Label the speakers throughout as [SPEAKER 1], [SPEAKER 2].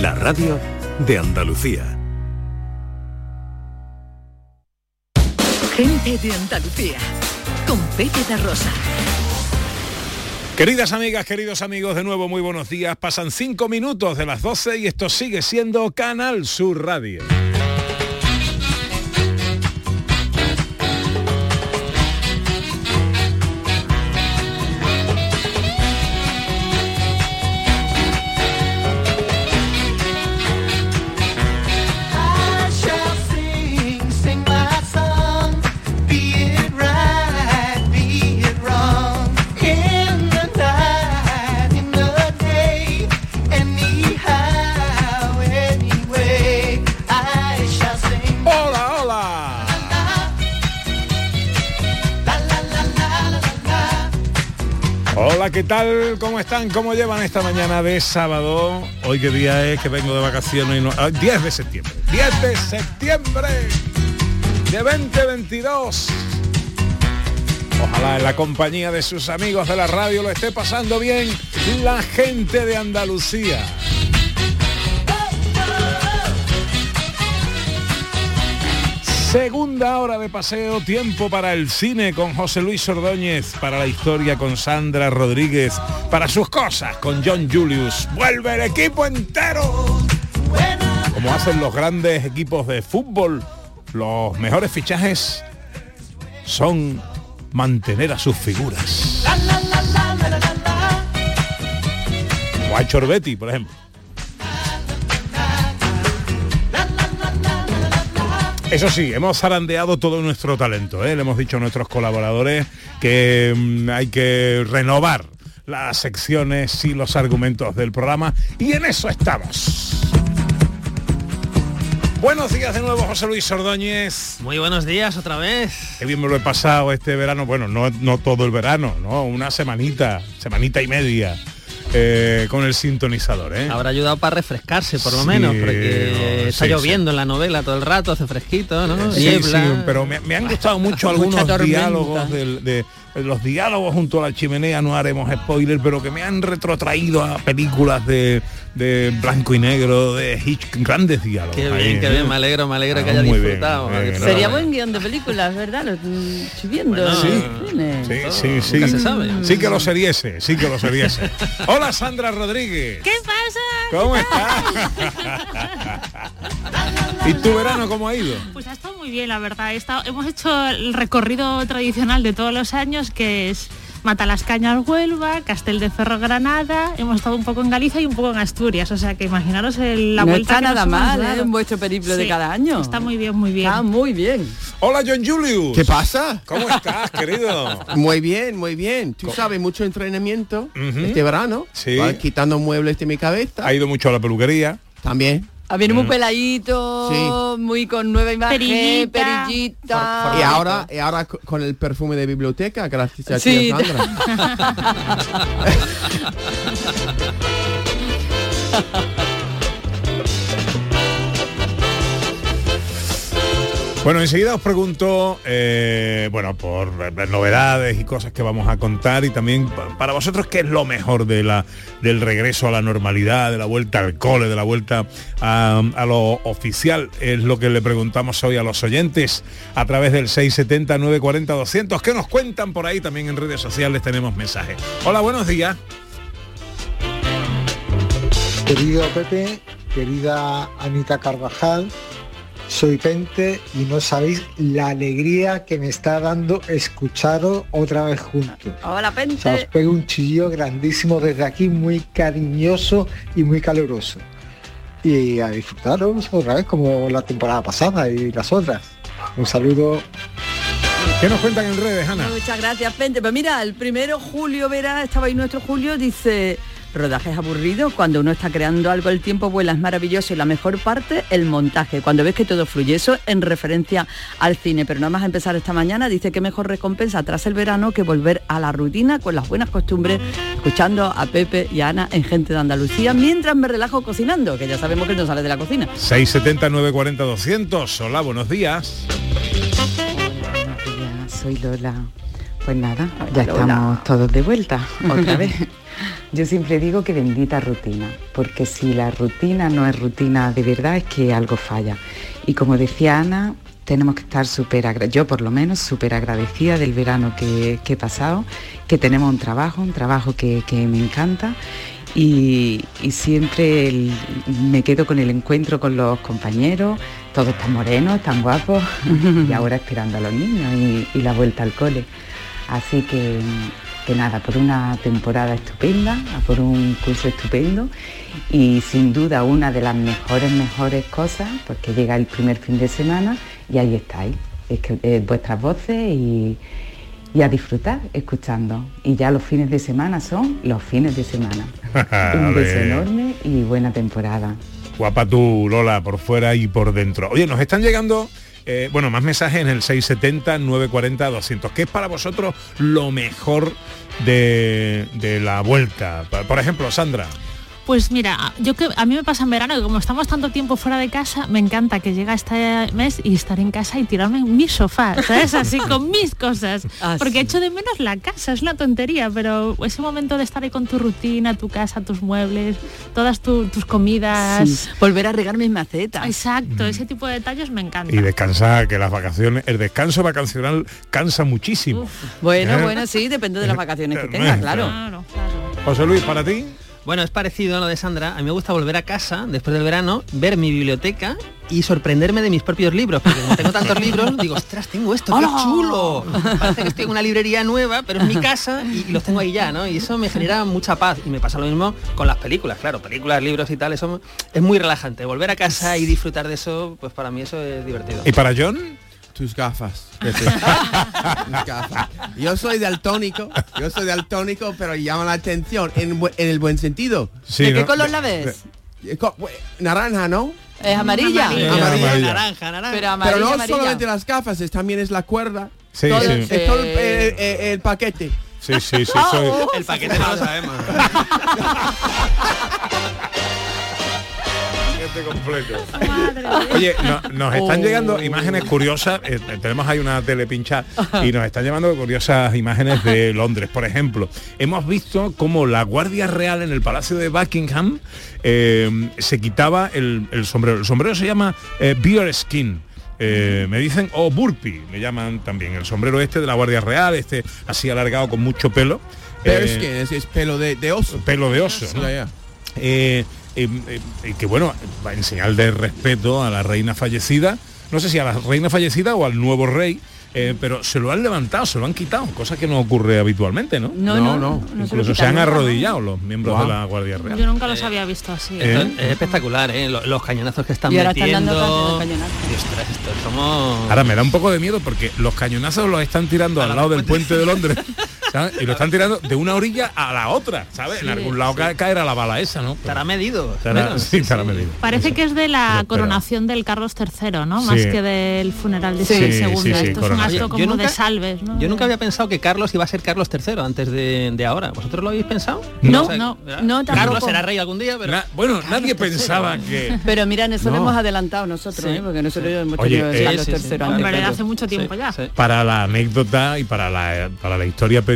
[SPEAKER 1] la radio de Andalucía.
[SPEAKER 2] Gente de Andalucía, con Pepe de Rosa.
[SPEAKER 3] Queridas amigas, queridos amigos, de nuevo muy buenos días. Pasan cinco minutos de las 12 y esto sigue siendo Canal Sur Radio. ¿Qué tal? ¿Cómo están? ¿Cómo llevan esta mañana de sábado? Hoy qué día es que vengo de vacaciones no... 10 ah, de septiembre. 10 de septiembre de 2022. Ojalá en la compañía de sus amigos de la radio lo esté pasando bien la gente de Andalucía. Segunda hora de paseo, tiempo para el cine con José Luis Ordóñez, para la historia con Sandra Rodríguez, para sus cosas con John Julius. Vuelve el equipo entero. Como hacen los grandes equipos de fútbol, los mejores fichajes son mantener a sus figuras. Como ha hecho por ejemplo. Eso sí, hemos zarandeado todo nuestro talento. ¿eh? Le hemos dicho a nuestros colaboradores que mm, hay que renovar las secciones y los argumentos del programa y en eso estamos. Buenos días de nuevo, José Luis Ordóñez.
[SPEAKER 4] Muy buenos días otra vez.
[SPEAKER 3] Qué bien me lo he pasado este verano. Bueno, no, no todo el verano, ¿no? Una semanita, semanita y media. Eh, con el sintonizador. ¿eh?
[SPEAKER 4] Habrá ayudado para refrescarse, por lo menos, porque está lloviendo en la novela todo el rato, hace fresquito, ¿no?
[SPEAKER 3] Sí, pero me, han gustado mucho algunos diálogos de, los diálogos junto a la chimenea, no haremos spoiler, pero que me han retrotraído a películas de, blanco y negro, de Hitch, grandes diálogos.
[SPEAKER 4] Qué bien, qué bien, me alegro, me alegro que haya disfrutado.
[SPEAKER 5] Sería buen guion de películas, ¿verdad? Lo estoy viendo.
[SPEAKER 3] sí, sí, sí, sí. Sí que lo seriese, sí que lo seriese. Hola Sandra Rodríguez.
[SPEAKER 6] ¿Qué pasa?
[SPEAKER 3] ¿Cómo estás? ¿Y tu verano cómo ha ido?
[SPEAKER 6] Pues ha estado muy bien, la verdad. hemos hecho el recorrido tradicional de todos los años, que es Mata las Cañas Huelva, Castel de Ferro Granada, hemos estado un poco en Galicia y un poco en Asturias, o sea que imaginaros el, la
[SPEAKER 5] no
[SPEAKER 6] vuelta.
[SPEAKER 5] Está nada mal, ¿eh? En vuestro periplo de cada año.
[SPEAKER 6] Está muy bien, muy bien.
[SPEAKER 5] Ah, muy bien.
[SPEAKER 3] Hola John Julius.
[SPEAKER 7] ¿Qué pasa?
[SPEAKER 3] ¿Cómo estás, querido?
[SPEAKER 7] Muy bien, muy bien. Tú sabes, mucho entrenamiento este verano.
[SPEAKER 3] Sí.
[SPEAKER 7] quitando muebles de mi cabeza.
[SPEAKER 3] Ha ido mucho a la peluquería.
[SPEAKER 7] También.
[SPEAKER 5] Viene muy mm. peladito, muy con nueva imagen, perillita.
[SPEAKER 7] y ahora, y ahora con el perfume de biblioteca, gracias a sí. Sandra.
[SPEAKER 3] Bueno, enseguida os pregunto, eh, bueno, por novedades y cosas que vamos a contar y también para vosotros qué es lo mejor de la, del regreso a la normalidad, de la vuelta al cole, de la vuelta a, lo oficial. Es lo que le preguntamos hoy a los oyentes a través del 670 940 200. ¿Qué nos cuentan por ahí? También en redes sociales tenemos mensajes. Hola, buenos días.
[SPEAKER 8] Querido Pepe, querida Anita Carvajal, soy Pente y no sabéis la alegría que me está dando escucharos otra vez juntos.
[SPEAKER 5] Hola Pente.
[SPEAKER 8] os pego un chillo grandísimo desde aquí, muy cariñoso y muy caluroso. Y a disfrutaros otra vez como la temporada pasada y las otras. Un saludo.
[SPEAKER 3] ¿Qué nos cuentan en redes, Ana?
[SPEAKER 5] Muchas gracias, Pente. Pues mira, el primero Julio Vera, estaba ahí nuestro Julio, dice Rodaje es aburrido, cuando uno está creando algo el tiempo vuela, es maravilloso y la mejor parte, el montaje, cuando ves que todo fluye, eso en referencia al cine, pero nada más empezar esta mañana, dice que mejor recompensa tras el verano que volver a la rutina con las buenas costumbres, escuchando a Pepe y a Ana en Gente de Andalucía, mientras me relajo cocinando, que ya sabemos que no sale de la cocina.
[SPEAKER 3] 670 940 200, hola, buenos días.
[SPEAKER 9] buenos días, soy Lola. Pues nada, ya estamos todos de vuelta, otra vez.
[SPEAKER 10] Yo siempre digo que bendita rutina, porque si la rutina no es rutina de verdad es que algo falla. Y como decía Ana, tenemos que estar súper, yo por lo menos, súper agradecida del verano que, que he pasado, que tenemos un trabajo, un trabajo que, que me encanta y, y siempre me quedo con el encuentro con los compañeros, todos están morenos, están guapos y ahora esperando a los niños y la vuelta al cole. Así que, que nada, por una temporada estupenda, por un curso estupendo y sin duda una de las mejores, mejores cosas, porque llega el primer fin de semana y ahí estáis, es que, eh, vuestras voces y, y a disfrutar escuchando. Y ya los fines de semana son los fines de semana. Un beso enorme y buena temporada.
[SPEAKER 3] Guapa tú, Lola, por fuera y por dentro. Oye, nos están llegando, eh, bueno, más mensajes en el 670-940-200. ¿Qué es para vosotros lo mejor de, la vuelta? Por ejemplo, Sandra.
[SPEAKER 6] Pues mira, yo que a mí me pasa en verano que como estamos tanto tiempo fuera de casa, me encanta que llega este mes y estar en casa y tirarme en mi sofá, ¿sabes? Así con mis cosas.
[SPEAKER 5] Ah,
[SPEAKER 6] Porque
[SPEAKER 5] sí.
[SPEAKER 6] echo de menos la casa, es una tontería, pero ese momento de estar ahí con tu rutina, tu casa, tus muebles, todas tu- tus comidas.
[SPEAKER 5] Sí, Volver a regar mis macetas.
[SPEAKER 6] Exacto, ese tipo de detalles me encanta.
[SPEAKER 3] Y descansar, que las vacaciones, el descanso vacacional cansa muchísimo.
[SPEAKER 5] Bueno,
[SPEAKER 3] ¿Eh?
[SPEAKER 5] bueno, sí, depende de las vacaciones que tenga, claro.
[SPEAKER 6] Claro, claro.
[SPEAKER 3] José Luis, para ti.
[SPEAKER 4] Bueno, es parecido a lo de Sandra. A mí me gusta volver a casa después del verano, ver mi biblioteca y sorprenderme de mis propios libros. Porque como tengo tantos libros, digo, ostras, tengo esto, qué chulo. Parece que estoy en una librería nueva, pero es mi casa y, y los tengo ahí ya, ¿no? Y eso me genera mucha paz. Y me pasa lo mismo con las películas, claro, películas, libros y tal, eso es muy relajante. Volver a casa y disfrutar de eso, pues para mí eso es divertido.
[SPEAKER 3] ¿Y para John?
[SPEAKER 7] Tus gafas. Tus gafas. Yo soy daltónico, yo soy daltónico, pero llama la atención en, en el buen sentido.
[SPEAKER 3] Sí,
[SPEAKER 5] ¿De qué
[SPEAKER 3] ¿no?
[SPEAKER 5] color la ves?
[SPEAKER 7] Eh, Naranja, ¿no?
[SPEAKER 5] ¿Es amarilla?
[SPEAKER 6] Amarilla.
[SPEAKER 7] Amarilla.
[SPEAKER 3] amarilla.
[SPEAKER 4] Naranja, naranja.
[SPEAKER 5] Pero amarilla,
[SPEAKER 7] Pero no
[SPEAKER 5] amarilla.
[SPEAKER 7] solamente las gafas, es, también es la cuerda.
[SPEAKER 3] Sí,
[SPEAKER 5] Todo
[SPEAKER 3] sí.
[SPEAKER 5] el-
[SPEAKER 7] Es todo el, eh, eh, el paquete.
[SPEAKER 3] Sí, sí, sí,
[SPEAKER 5] Ah,
[SPEAKER 3] soy-
[SPEAKER 5] oh,
[SPEAKER 4] el paquete no lo sabemos.
[SPEAKER 3] Paquete completo. Oye, no- nos están
[SPEAKER 5] Oh.
[SPEAKER 3] llegando imágenes curiosas, eh, tenemos ahí una tele pinchada y nos están llevando curiosas imágenes de Londres. Por ejemplo, hemos visto cómo la Guardia Real en el Palacio de Buckingham eh, se quitaba el, el sombrero. El sombrero se llama eh, bear skin. Eh, me dicen, o burpee, le llaman también. El sombrero este de la Guardia Real, este así alargado con mucho pelo. Eh,
[SPEAKER 7] Bearskin, es, es pelo de, de oso.
[SPEAKER 3] pelo de oso. eh, eh, eh, que bueno, va en señal de respeto a la reina fallecida, no sé si a la reina fallecida o al nuevo rey, eh, pero se lo han levantado, se lo han quitado, cosa que no ocurre habitualmente, ¿no?
[SPEAKER 5] No,
[SPEAKER 7] No,
[SPEAKER 5] no,
[SPEAKER 7] no.
[SPEAKER 5] no se lo
[SPEAKER 3] Incluso se han arrodillado los miembros de la Guardia Real.
[SPEAKER 6] Yo nunca los había visto así.
[SPEAKER 3] Eh,
[SPEAKER 4] es espectacular, ¿eh? Lo- Los, cañonazos que están
[SPEAKER 5] Y ahora están
[SPEAKER 4] metiendo.
[SPEAKER 5] dando cañonazos.
[SPEAKER 4] Y, ostras, esto es como...
[SPEAKER 3] Ahora me da un poco de miedo porque los cañonazos los están tirando al lado del puente de Londres ¿sabes? y lo están tirando de una orilla a la otra, ¿sabes? en algún lado ca- caerá la bala esa, ¿no?
[SPEAKER 4] Estará medido.
[SPEAKER 3] Estará-
[SPEAKER 4] Bueno,
[SPEAKER 3] sí, estará medido.
[SPEAKER 6] Parece
[SPEAKER 3] Eso.
[SPEAKER 6] que es de la coronación del Carlos III, ¿no? Más
[SPEAKER 3] Sí.
[SPEAKER 6] que del funeral de
[SPEAKER 5] Sí,
[SPEAKER 6] Isabel
[SPEAKER 3] sí,
[SPEAKER 6] II.
[SPEAKER 3] sí,
[SPEAKER 6] Esto es un acto
[SPEAKER 4] Yo
[SPEAKER 6] como
[SPEAKER 4] nunca-
[SPEAKER 6] de salves, ¿no?
[SPEAKER 4] Yo nunca había pensado que Carlos iba a ser Carlos III antes de, de ahora. ¿Vosotros lo habéis pensado?
[SPEAKER 5] No,
[SPEAKER 4] O sea,
[SPEAKER 5] no, no, tampoco.
[SPEAKER 4] Carlos será rey algún día, pero...
[SPEAKER 3] Na- bueno, nadie pensaba que...
[SPEAKER 5] Pero mira, en eso lo
[SPEAKER 3] No.
[SPEAKER 5] hemos adelantado nosotros,
[SPEAKER 4] Sí,
[SPEAKER 5] ¿eh? porque nosotros hemos tenido
[SPEAKER 3] eh,
[SPEAKER 5] Carlos
[SPEAKER 4] sí, sí.
[SPEAKER 5] III antes
[SPEAKER 6] hace mucho tiempo
[SPEAKER 4] Sí,
[SPEAKER 6] ya.
[SPEAKER 4] sí.
[SPEAKER 3] para la anécdota y para la, para la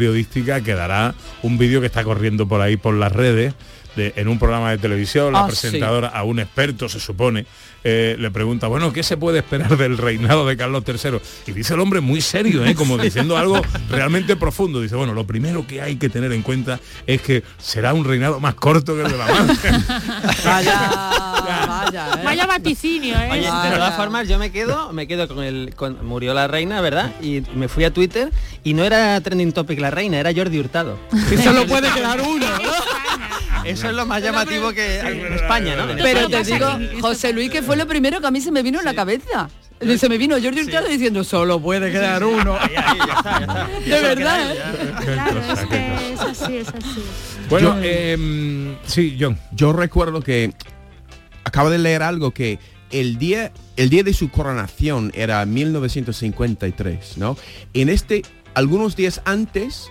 [SPEAKER 3] periodística quedará un vídeo que está corriendo por ahí por las redes de- en un programa de televisión, la
[SPEAKER 5] Ah,
[SPEAKER 3] presentadora a un experto, se supone, eh, le pregunta, bueno, ¿qué se puede esperar del reinado de Carlos III? Y dice el hombre muy serio, ¿eh? como diciendo algo realmente profundo. Dice, bueno, lo primero que hay que tener en cuenta es que será un reinado más corto que el de la madre.
[SPEAKER 5] Vaya, vaya, ¿eh?
[SPEAKER 6] Vaya vaticinio, ¿eh?
[SPEAKER 4] Oye, de todas formas, yo me quedo, me quedo con el, con- murió la reina, ¿verdad? Y me fui a Twitter y no era trending topic la reina, era Jordi Hurtado.
[SPEAKER 7] Solo puede quedar uno.
[SPEAKER 4] Eso es lo más llamativo que en España, ¿no? En
[SPEAKER 5] Pero
[SPEAKER 4] España.
[SPEAKER 5] te digo, José Luis, que fue lo primero que a mí se me vino en la cabeza. Se me vino Jordi Hurtado diciendo, solo puede quedar uno.
[SPEAKER 4] Ahí, ahí, ya está, ya está. Ya
[SPEAKER 5] De verdad.
[SPEAKER 6] Claro, es que es así, es así.
[SPEAKER 3] bueno,
[SPEAKER 7] Yo-
[SPEAKER 3] em, sí, John.
[SPEAKER 7] Yo recuerdo que acabo de leer algo que el día, el día de su coronación era 1953, ¿no? En este, algunos días antes,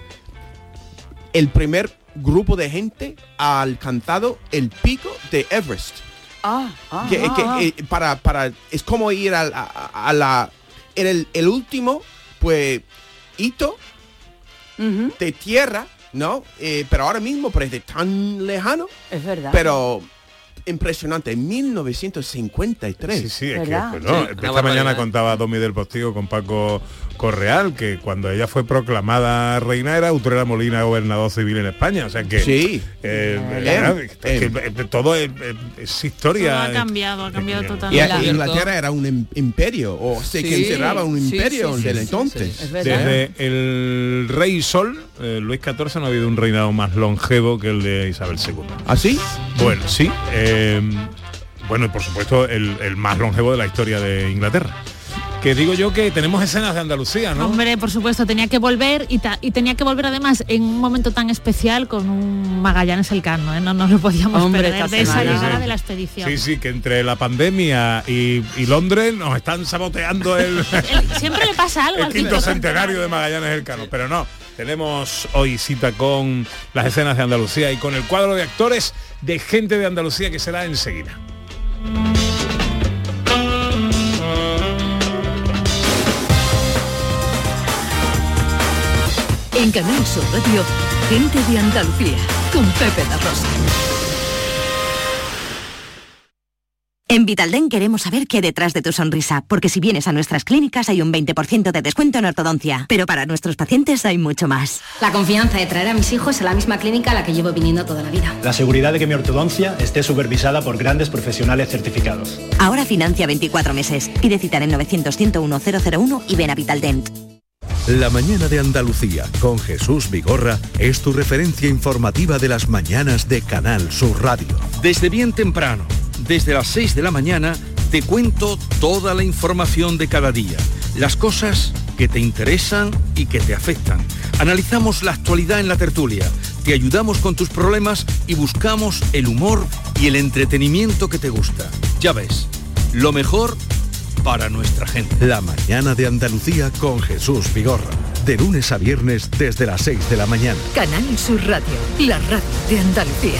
[SPEAKER 7] el primer grupo de gente ha alcanzado el pico de Everest.
[SPEAKER 5] Ah, ah,
[SPEAKER 7] que,
[SPEAKER 5] ah,
[SPEAKER 7] que,
[SPEAKER 5] ah.
[SPEAKER 7] eh, para, para, es como ir a, a- a la, era el, el último, pues, hito de tierra
[SPEAKER 11] ¿no? Eh, pero ahora mismo parece tan lejano.
[SPEAKER 5] Es verdad.
[SPEAKER 11] Pero impresionante, 1953.
[SPEAKER 3] Sí, sí, es que pues, no,
[SPEAKER 4] Sí,
[SPEAKER 3] esta mañana contaba Domi del Postigo con Paco Correal que cuando ella fue proclamada reina era Utrera Molina gobernador civil en España, o sea que
[SPEAKER 11] Sí.
[SPEAKER 3] eh,
[SPEAKER 11] Eh,
[SPEAKER 3] era- es que,
[SPEAKER 11] eh,
[SPEAKER 3] todo es, es historia.
[SPEAKER 6] Todo ha cambiado, ha cambiado
[SPEAKER 3] Eh,
[SPEAKER 11] Y
[SPEAKER 6] totalmente.
[SPEAKER 5] Cierto.
[SPEAKER 11] Inglaterra era un im- imperio, o se
[SPEAKER 5] Sí,
[SPEAKER 11] consideraba un imperio
[SPEAKER 5] sí, sí,
[SPEAKER 11] desde
[SPEAKER 5] sí,
[SPEAKER 11] entonces.
[SPEAKER 3] Desde el rey Sol, eh, Luis XIV, no ha habido un reinado más longevo que el de Isabel II.
[SPEAKER 11] ¿Así?
[SPEAKER 3] Bueno, sí. eh, bueno, y por supuesto, el, el más longevo de la historia de Inglaterra. Que digo yo que tenemos escenas de Andalucía, ¿no?
[SPEAKER 6] Hombre, por supuesto, tenía que volver y, ta- y tenía que volver además en un momento tan especial con un Magallanes Elcano, ¿eh? no nos lo podíamos
[SPEAKER 5] Hombre,
[SPEAKER 6] perder de esa llegada
[SPEAKER 3] Sí, sí.
[SPEAKER 6] de la expedición.
[SPEAKER 3] Sí, sí, que entre la pandemia y, y Londres nos están saboteando el,
[SPEAKER 6] El- siempre le pasa algo
[SPEAKER 3] el
[SPEAKER 6] al
[SPEAKER 3] quinto centenario de Magallanes Elcano. Pero no, tenemos hoy cita con las escenas de Andalucía y con el cuadro de actores de gente de Andalucía que será enseguida.
[SPEAKER 12] En Canal Sur Radio, gente de Andalucía, con Pepe da Rosa.
[SPEAKER 2] En Vitalden queremos saber qué hay detrás de tu sonrisa, porque si vienes a nuestras clínicas hay un 20% de descuento en ortodoncia, pero para nuestros pacientes hay mucho más.
[SPEAKER 13] La confianza de traer a mis hijos a la misma clínica a la que llevo viniendo toda la vida.
[SPEAKER 14] La seguridad de que mi ortodoncia esté supervisada por grandes profesionales certificados.
[SPEAKER 2] Ahora financia 24 meses. Pide cita en el 900-101-001 y ven a Vitaldent.
[SPEAKER 15] La mañana de Andalucía con Jesús Vigorra es tu referencia informativa de las mañanas de Canal Sur Radio.
[SPEAKER 1] Desde bien temprano, desde las 6 de la mañana, te cuento toda la información de cada día, las cosas que te interesan y que te afectan. Analizamos la actualidad en la tertulia, te ayudamos con tus problemas y buscamos el humor y el entretenimiento que te gusta. Ya ves, lo mejor para nuestra gente.
[SPEAKER 15] La mañana de Andalucía con Jesús Vigorra. De lunes a viernes desde las 6 de la mañana.
[SPEAKER 12] Canal Sur Radio, la radio de Andalucía.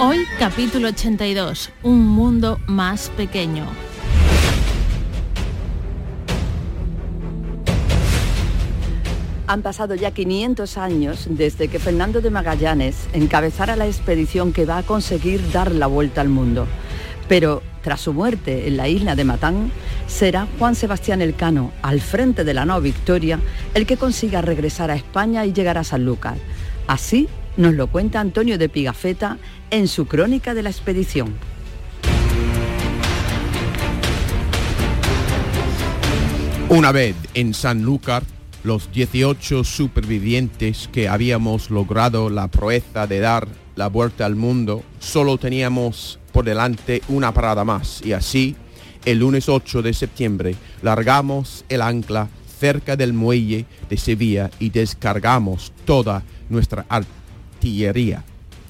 [SPEAKER 6] Hoy capítulo 82, un mundo más pequeño.
[SPEAKER 5] Han pasado ya 500 años desde que Fernando de Magallanes encabezara la expedición que va a conseguir dar la vuelta al mundo. Pero tras su muerte en la isla de Matán, será Juan Sebastián Elcano, al frente de la nao Victoria, el que consiga regresar a España y llegar a Sanlúcar. Así nos lo cuenta Antonio de Pigafetta en su crónica de la expedición.
[SPEAKER 11] Una vez en Sanlúcar, los 18 supervivientes que habíamos logrado la proeza de dar la vuelta al mundo, solo teníamos por delante una parada más y así, el lunes 8 de septiembre, largamos el ancla cerca del muelle de Sevilla y descargamos toda nuestra artillería.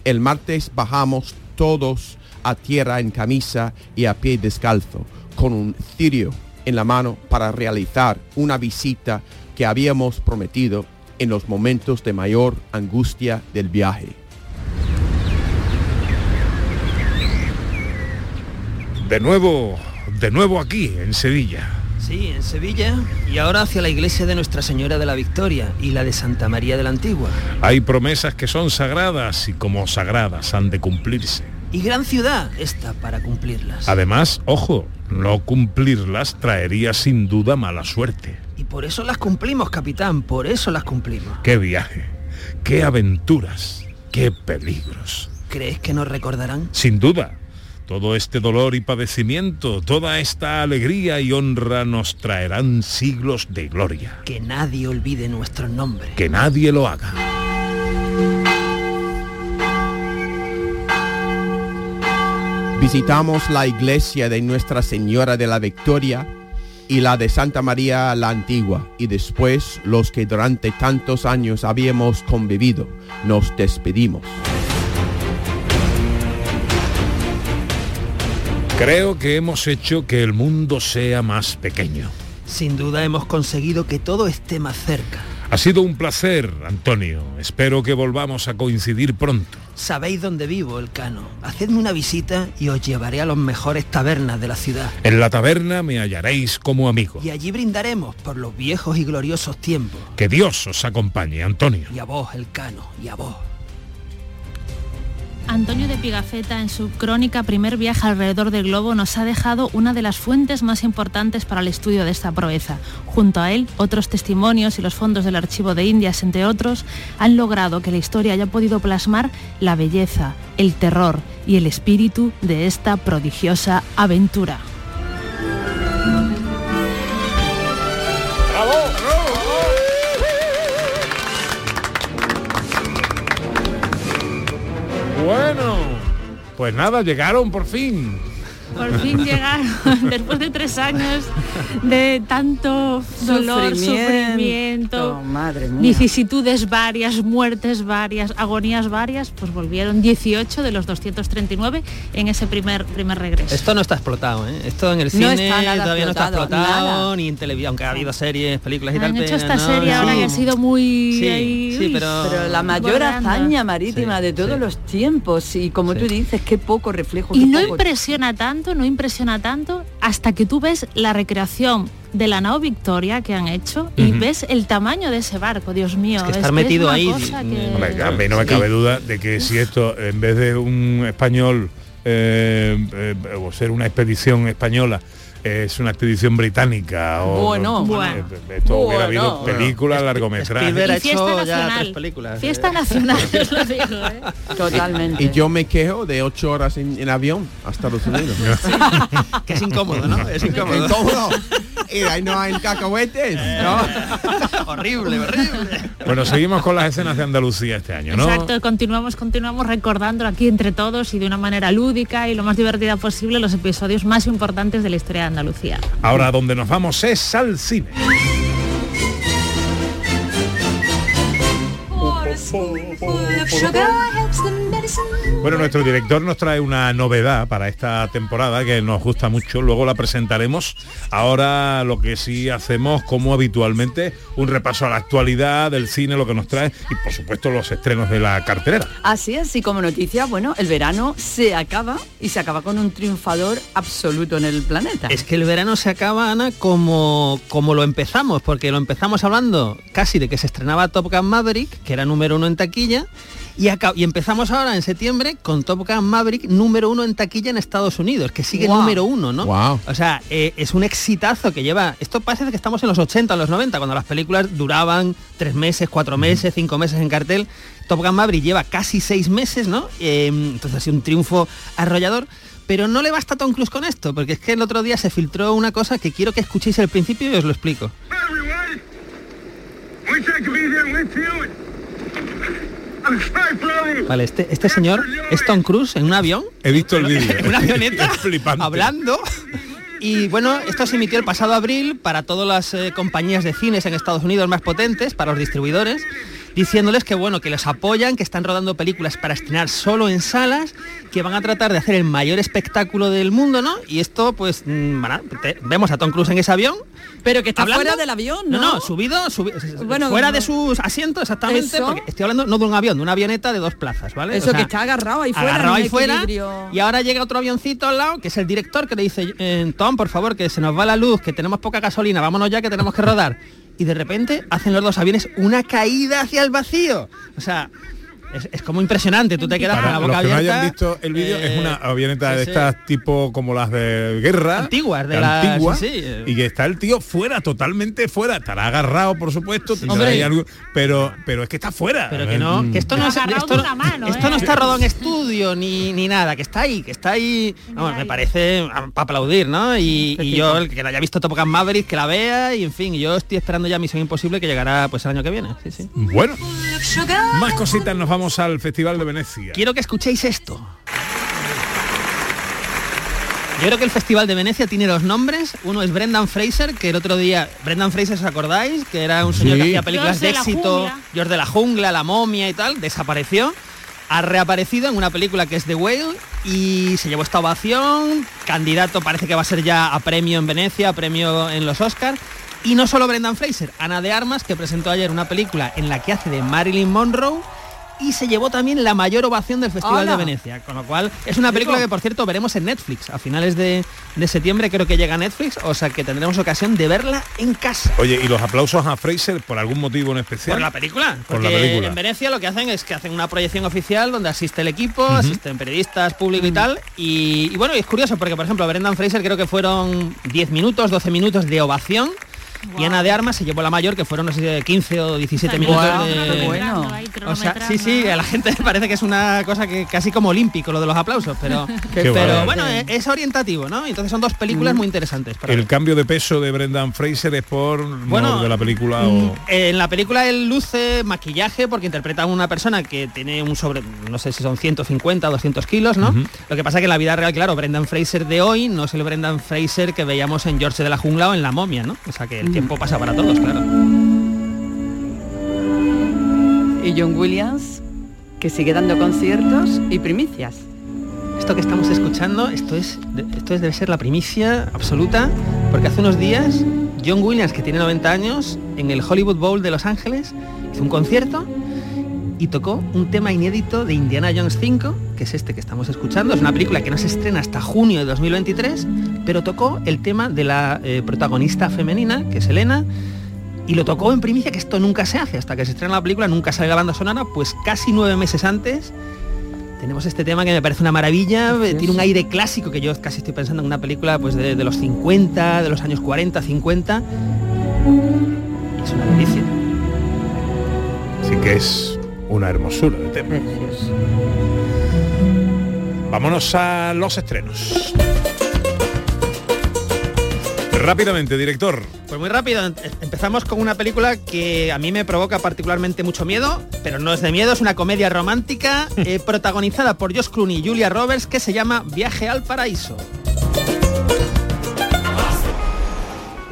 [SPEAKER 11] El martes bajamos todos a tierra en camisa y a pie descalzo, con un cirio en la mano para realizar una visita que habíamos prometido en los momentos de mayor angustia del viaje.
[SPEAKER 3] De nuevo, de nuevo aquí, en Sevilla.
[SPEAKER 4] Sí, en Sevilla y ahora hacia la iglesia de Nuestra Señora de la Victoria y la de Santa María de la Antigua.
[SPEAKER 3] Hay promesas que son sagradas y como sagradas han de cumplirse.
[SPEAKER 4] Y gran ciudad esta para cumplirlas.
[SPEAKER 3] Además, ojo, no cumplirlas traería sin duda mala suerte.
[SPEAKER 4] Y por eso las cumplimos, capitán, por eso las cumplimos.
[SPEAKER 3] Qué viaje, qué aventuras, qué peligros.
[SPEAKER 4] ¿Crees que nos recordarán?
[SPEAKER 3] Sin duda, todo este dolor y padecimiento, toda esta alegría y honra nos traerán siglos de gloria.
[SPEAKER 4] Que nadie olvide nuestro nombre.
[SPEAKER 3] Que nadie lo haga.
[SPEAKER 7] Visitamos la iglesia de Nuestra Señora de la Victoria y la de Santa María la Antigua y después los que durante tantos años habíamos convivido, nos despedimos.
[SPEAKER 3] Creo que hemos hecho que el mundo sea más pequeño.
[SPEAKER 4] Sin duda hemos conseguido que todo esté más cerca.
[SPEAKER 3] Ha sido un placer, Antonio. Espero que volvamos a coincidir pronto.
[SPEAKER 4] Sabéis dónde vivo, el Cano. Hacedme una visita y os llevaré a las mejores tabernas de la ciudad.
[SPEAKER 3] En la taberna me hallaréis como amigo.
[SPEAKER 4] Y allí brindaremos por los viejos y gloriosos tiempos.
[SPEAKER 3] Que Dios os acompañe, Antonio.
[SPEAKER 4] Y a vos, el Cano, y a vos.
[SPEAKER 6] Antonio de Pigafetta en su crónica Primer viaje alrededor del globo nos ha dejado una de las fuentes más importantes para el estudio de esta proeza. Junto a él, otros testimonios y los fondos del Archivo de Indias, entre otros, han logrado que la historia haya podido plasmar la belleza, el terror y el espíritu de esta prodigiosa aventura.
[SPEAKER 3] Pues nada, llegaron por fin.
[SPEAKER 6] Por fin llegaron, después de tres años de tanto dolor,
[SPEAKER 5] Sufrimiento,
[SPEAKER 6] sufrimiento,
[SPEAKER 5] madre mía.
[SPEAKER 6] vicisitudes varias, muertes varias, agonías varias, pues volvieron 18 de los 239 en ese primer, primer regreso.
[SPEAKER 4] Esto no está explotado, ¿eh? Esto en el
[SPEAKER 6] No
[SPEAKER 4] cine
[SPEAKER 6] está nada
[SPEAKER 4] todavía no está
[SPEAKER 6] explotado, nada.
[SPEAKER 4] ni en televisión, aunque ha habido series, películas y tal.
[SPEAKER 6] Han hecho
[SPEAKER 4] pero
[SPEAKER 6] esta
[SPEAKER 4] no,
[SPEAKER 6] serie ahora
[SPEAKER 4] sí.
[SPEAKER 6] que ha sido muy...
[SPEAKER 4] Sí,
[SPEAKER 6] ahí,
[SPEAKER 4] sí,
[SPEAKER 6] uy,
[SPEAKER 4] pero-
[SPEAKER 5] Pero la mayor hazaña marítima
[SPEAKER 4] Sí,
[SPEAKER 5] de todos
[SPEAKER 4] sí.
[SPEAKER 5] los tiempos y como tú dices, qué poco reflejo.
[SPEAKER 6] Y
[SPEAKER 5] qué
[SPEAKER 6] no
[SPEAKER 5] poco-
[SPEAKER 6] impresiona tanto, no impresiona tanto hasta que tú ves la recreación de la nao Victoria que han hecho y ves el tamaño de ese barco, Dios mío.
[SPEAKER 4] que estar metido
[SPEAKER 6] una
[SPEAKER 4] ahí,
[SPEAKER 6] cosa que-
[SPEAKER 3] Hombre, a mí no me cabe duda de que si esto, en vez de un español, eh, eh, o ser una expedición española, es una expedición británica o
[SPEAKER 5] Bueno.
[SPEAKER 3] eh, esto hubiera habido
[SPEAKER 5] Bueno.
[SPEAKER 3] películas, largometrajes.
[SPEAKER 6] Y fiesta
[SPEAKER 4] hecho ya
[SPEAKER 6] nacional.
[SPEAKER 4] tres películas.
[SPEAKER 6] Fiesta
[SPEAKER 4] eh.
[SPEAKER 6] nacional, os lo digo, ¿eh?
[SPEAKER 5] Totalmente.
[SPEAKER 7] Y yo me quejo de ocho horas en, en avión a Estados Unidos.
[SPEAKER 4] que es incómodo, ¿no? Es incómodo.
[SPEAKER 7] Incómodo. Y ahí no hay cacahuetes, ¿no?
[SPEAKER 4] horrible, horrible.
[SPEAKER 3] Bueno, seguimos con las escenas de Andalucía este año, ¿no?
[SPEAKER 6] Exacto, continuamos, continuamos recordando aquí entre todos y de una manera lúdica y lo más divertida posible los episodios más importantes de la historia de Andalucía.
[SPEAKER 3] Ahora donde nos vamos es al cine. Bueno, nuestro director nos trae una novedad para esta temporada que nos gusta mucho, luego la presentaremos. Ahora lo que sí hacemos, como habitualmente, un repaso a la actualidad del cine, lo que nos trae y por supuesto los estrenos de la cartelera.
[SPEAKER 5] Así es, y como noticia, bueno, el verano se acaba y se acaba con un triunfador absoluto en el planeta.
[SPEAKER 4] Es que el verano se acaba, Ana, como, como lo empezamos, porque lo empezamos hablando casi de que se estrenaba Top Gun Maverick, que era número uno en taquilla, y, empezamos ahora en septiembre con Top Gun Maverick número uno en taquilla en Estados Unidos, que sigue número uno, ¿no?
[SPEAKER 7] Wow.
[SPEAKER 4] O sea, eh, es un exitazo que lleva... Esto parece que estamos en los 80, en los 90, cuando las películas duraban tres meses, cuatro meses, cinco meses en cartel. Top Gun Maverick lleva casi seis meses, ¿no? Eh, entonces ha sido un triunfo arrollador. Pero no le basta a Tom Cruise con esto, porque es que el otro día se filtró una cosa que quiero que escuchéis al principio y os lo explico. Vale, este, este señor es Tom Cruise en un avión
[SPEAKER 3] He visto el vídeo.
[SPEAKER 4] en una avioneta hablando. Y bueno, esto se emitió el pasado abril para todas las eh, compañías de cines en Estados Unidos más potentes, para los distribuidores, diciéndoles que bueno, que les apoyan, que están rodando películas para estrenar solo en salas, que van a tratar de hacer el mayor espectáculo del mundo, ¿no? Y esto, pues, mm, te- vemos a Tom Cruise en ese avión.
[SPEAKER 5] Pero que está
[SPEAKER 4] hablando-
[SPEAKER 5] fuera del avión, ¿no?
[SPEAKER 4] No, no, subido, subi-
[SPEAKER 5] Bueno,
[SPEAKER 4] fuera
[SPEAKER 5] no.
[SPEAKER 4] de sus asientos exactamente,
[SPEAKER 5] Eso.
[SPEAKER 4] porque estoy hablando no de un avión, de una avioneta de dos plazas, ¿vale?
[SPEAKER 5] Eso que está agarrado ahí fuera,
[SPEAKER 4] agarrado ahí fuera y ahora llega otro avioncito al lado que es el director que le dice eh, Tom por favor que se nos va la luz que tenemos poca gasolina vámonos ya que tenemos que rodar y de repente hacen los dos aviones una caída hacia el vacío o sea Es, es como impresionante, tú te quedas con
[SPEAKER 3] Para
[SPEAKER 4] la
[SPEAKER 3] los
[SPEAKER 4] boca
[SPEAKER 3] que no
[SPEAKER 4] abierta.
[SPEAKER 3] hayan visto el vídeo, es
[SPEAKER 4] eh,
[SPEAKER 3] una avioneta
[SPEAKER 4] sí,
[SPEAKER 3] de
[SPEAKER 4] sí.
[SPEAKER 3] estas tipo como las de guerra.
[SPEAKER 4] Antiguas, de las-
[SPEAKER 3] antiguas,
[SPEAKER 4] sí, sí, eh.
[SPEAKER 3] Y que está el tío fuera, totalmente fuera. Estará agarrado, por supuesto,
[SPEAKER 4] Hombre.
[SPEAKER 3] ahí algo, pero, pero es que está fuera.
[SPEAKER 4] Pero que no, que esto no, es- esto,
[SPEAKER 6] de mano,
[SPEAKER 4] esto no
[SPEAKER 6] ¿eh?
[SPEAKER 4] está rodado en estudio ni, ni nada, que está ahí, que está ahí. Vamos, me parece para aplaudir, ¿no? Y, y yo, el que no haya visto Top Gun Maverick, que la vea, y en fin, yo estoy esperando ya Misión Imposible que llegará pues el año que viene. Sí, sí.
[SPEAKER 3] Bueno, más cositas, nos vamos al Festival de Venecia.
[SPEAKER 4] Quiero que escuchéis esto. Yo creo que el Festival de Venecia tiene dos nombres. Uno es Brendan Fraser, que el otro día, Brendan Fraser, ¿os acordáis? Que era un señor
[SPEAKER 3] Sí.
[SPEAKER 4] que hacía películas
[SPEAKER 6] George
[SPEAKER 4] de éxito,
[SPEAKER 6] jungla.
[SPEAKER 4] George de la Jungla, La Momia y tal, desapareció. Ha reaparecido en una película que es The Whale y se llevó esta ovación. Candidato parece que va a ser ya a premio en Venecia, a premio en los Oscars. Y no solo Brendan Fraser, Ana de Armas, que presentó ayer una película en la que hace de Marilyn Monroe y se llevó también la mayor ovación del Festival de Venecia. Con lo cual, es una película que, por cierto, veremos en Netflix. A finales de, de septiembre creo que llega a Netflix, o sea que tendremos ocasión de verla en casa.
[SPEAKER 3] Oye, ¿y los aplausos a Fraser por algún motivo en especial?
[SPEAKER 4] Por la película.
[SPEAKER 3] Por
[SPEAKER 4] Porque
[SPEAKER 3] la película.
[SPEAKER 4] en Venecia lo que hacen es que hacen una proyección oficial donde asiste el equipo, asisten periodistas, público y tal. Y, y bueno, y es curioso porque, por ejemplo, Brendan Fraser creo que fueron 10 minutos, 12 minutos de ovación. Y Ana de Armas se llevó la mayor, que fueron, no sé, 15 o 17 minutos
[SPEAKER 5] Guau,
[SPEAKER 4] de...
[SPEAKER 5] qué bueno.
[SPEAKER 4] O sea, sí, sí, a la gente le parece que es una cosa que casi como olímpico lo de los aplausos, pero,
[SPEAKER 3] bueno.
[SPEAKER 4] bueno, es, es orientativo, ¿no? Entonces son dos películas muy interesantes. para
[SPEAKER 3] ¿El
[SPEAKER 4] ver.
[SPEAKER 3] cambio de peso de Brendan Fraser es por
[SPEAKER 4] Bueno,
[SPEAKER 3] no, de la película
[SPEAKER 4] Mm,
[SPEAKER 3] o...?
[SPEAKER 4] En la película él luce maquillaje porque interpreta a una persona que tiene un sobre, no sé si son 150 o 200 kilos, ¿no? Lo que pasa que en la vida real, claro, Brendan Fraser de hoy no es el Brendan Fraser que veíamos en George de la Jungla o en La Momia, ¿no? O sea que el tiempo pasa para todos, claro.
[SPEAKER 5] Y John Williams, que sigue dando conciertos y primicias.
[SPEAKER 4] Esto que estamos escuchando, esto es, esto es- debe ser la primicia absoluta, porque hace unos días John Williams, que tiene 90 años, en el Hollywood Bowl de Los Ángeles, hizo un concierto y tocó un tema inédito de Indiana Jones 5, que es este que estamos escuchando. Es una película que no se estrena hasta junio de 2023, pero tocó el tema de la eh, protagonista femenina, que es Elena, y lo tocó en primicia, que esto nunca se hace, hasta que se estrena la película, nunca sale la banda sonora, pues casi nueve meses antes tenemos este tema que me parece una maravilla, eh, tiene un aire clásico que yo casi estoy pensando en una película pues de, de los 50, de los años 40, 50. Y es una delicia.
[SPEAKER 3] Sí que es una hermosura de tema. Vámonos a los estrenos. Rápidamente, director.
[SPEAKER 4] Pues muy rápido, em- empezamos con una película que a mí me provoca particularmente mucho miedo, pero no es de miedo, es una comedia romántica eh, protagonizada por Josh Clooney y Julia Roberts que se llama Viaje al Paraíso.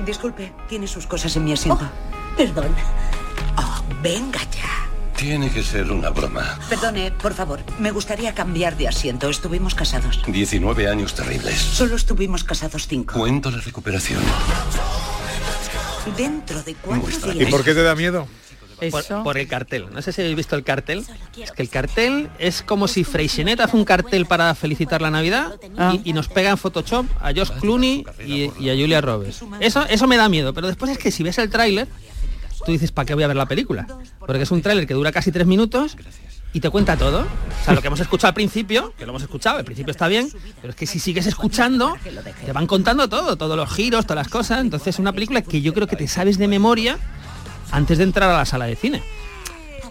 [SPEAKER 16] Disculpe, tiene sus cosas en mi asiento. perdón. Oh, venga ya.
[SPEAKER 17] Tiene que ser una broma.
[SPEAKER 16] Perdone, por favor. Me gustaría cambiar de asiento. Estuvimos casados.
[SPEAKER 17] 19 años terribles.
[SPEAKER 16] Solo estuvimos casados cinco.
[SPEAKER 17] Cuento la recuperación.
[SPEAKER 16] Dentro de cuatro
[SPEAKER 3] ¿Y
[SPEAKER 16] días.
[SPEAKER 3] por qué te da miedo?
[SPEAKER 4] Por, por el cartel. No sé si habéis visto el cartel. Es que el cartel es como si Freixenet hace un cartel para felicitar la Navidad y, y nos pega en Photoshop a Josh Clooney y, y a Julia Roberts. Eso, eso me da miedo, pero después es que si ves el tráiler, tú dices, ¿para qué voy a ver la película? Porque es un tráiler que dura casi tres minutos y te cuenta todo. O sea, lo que hemos escuchado al principio, que lo hemos escuchado, al principio está bien, pero es que si sigues escuchando, te van contando todo, todos los giros, todas las cosas. Entonces es una película que yo creo que te sabes de memoria antes de entrar a la sala de cine.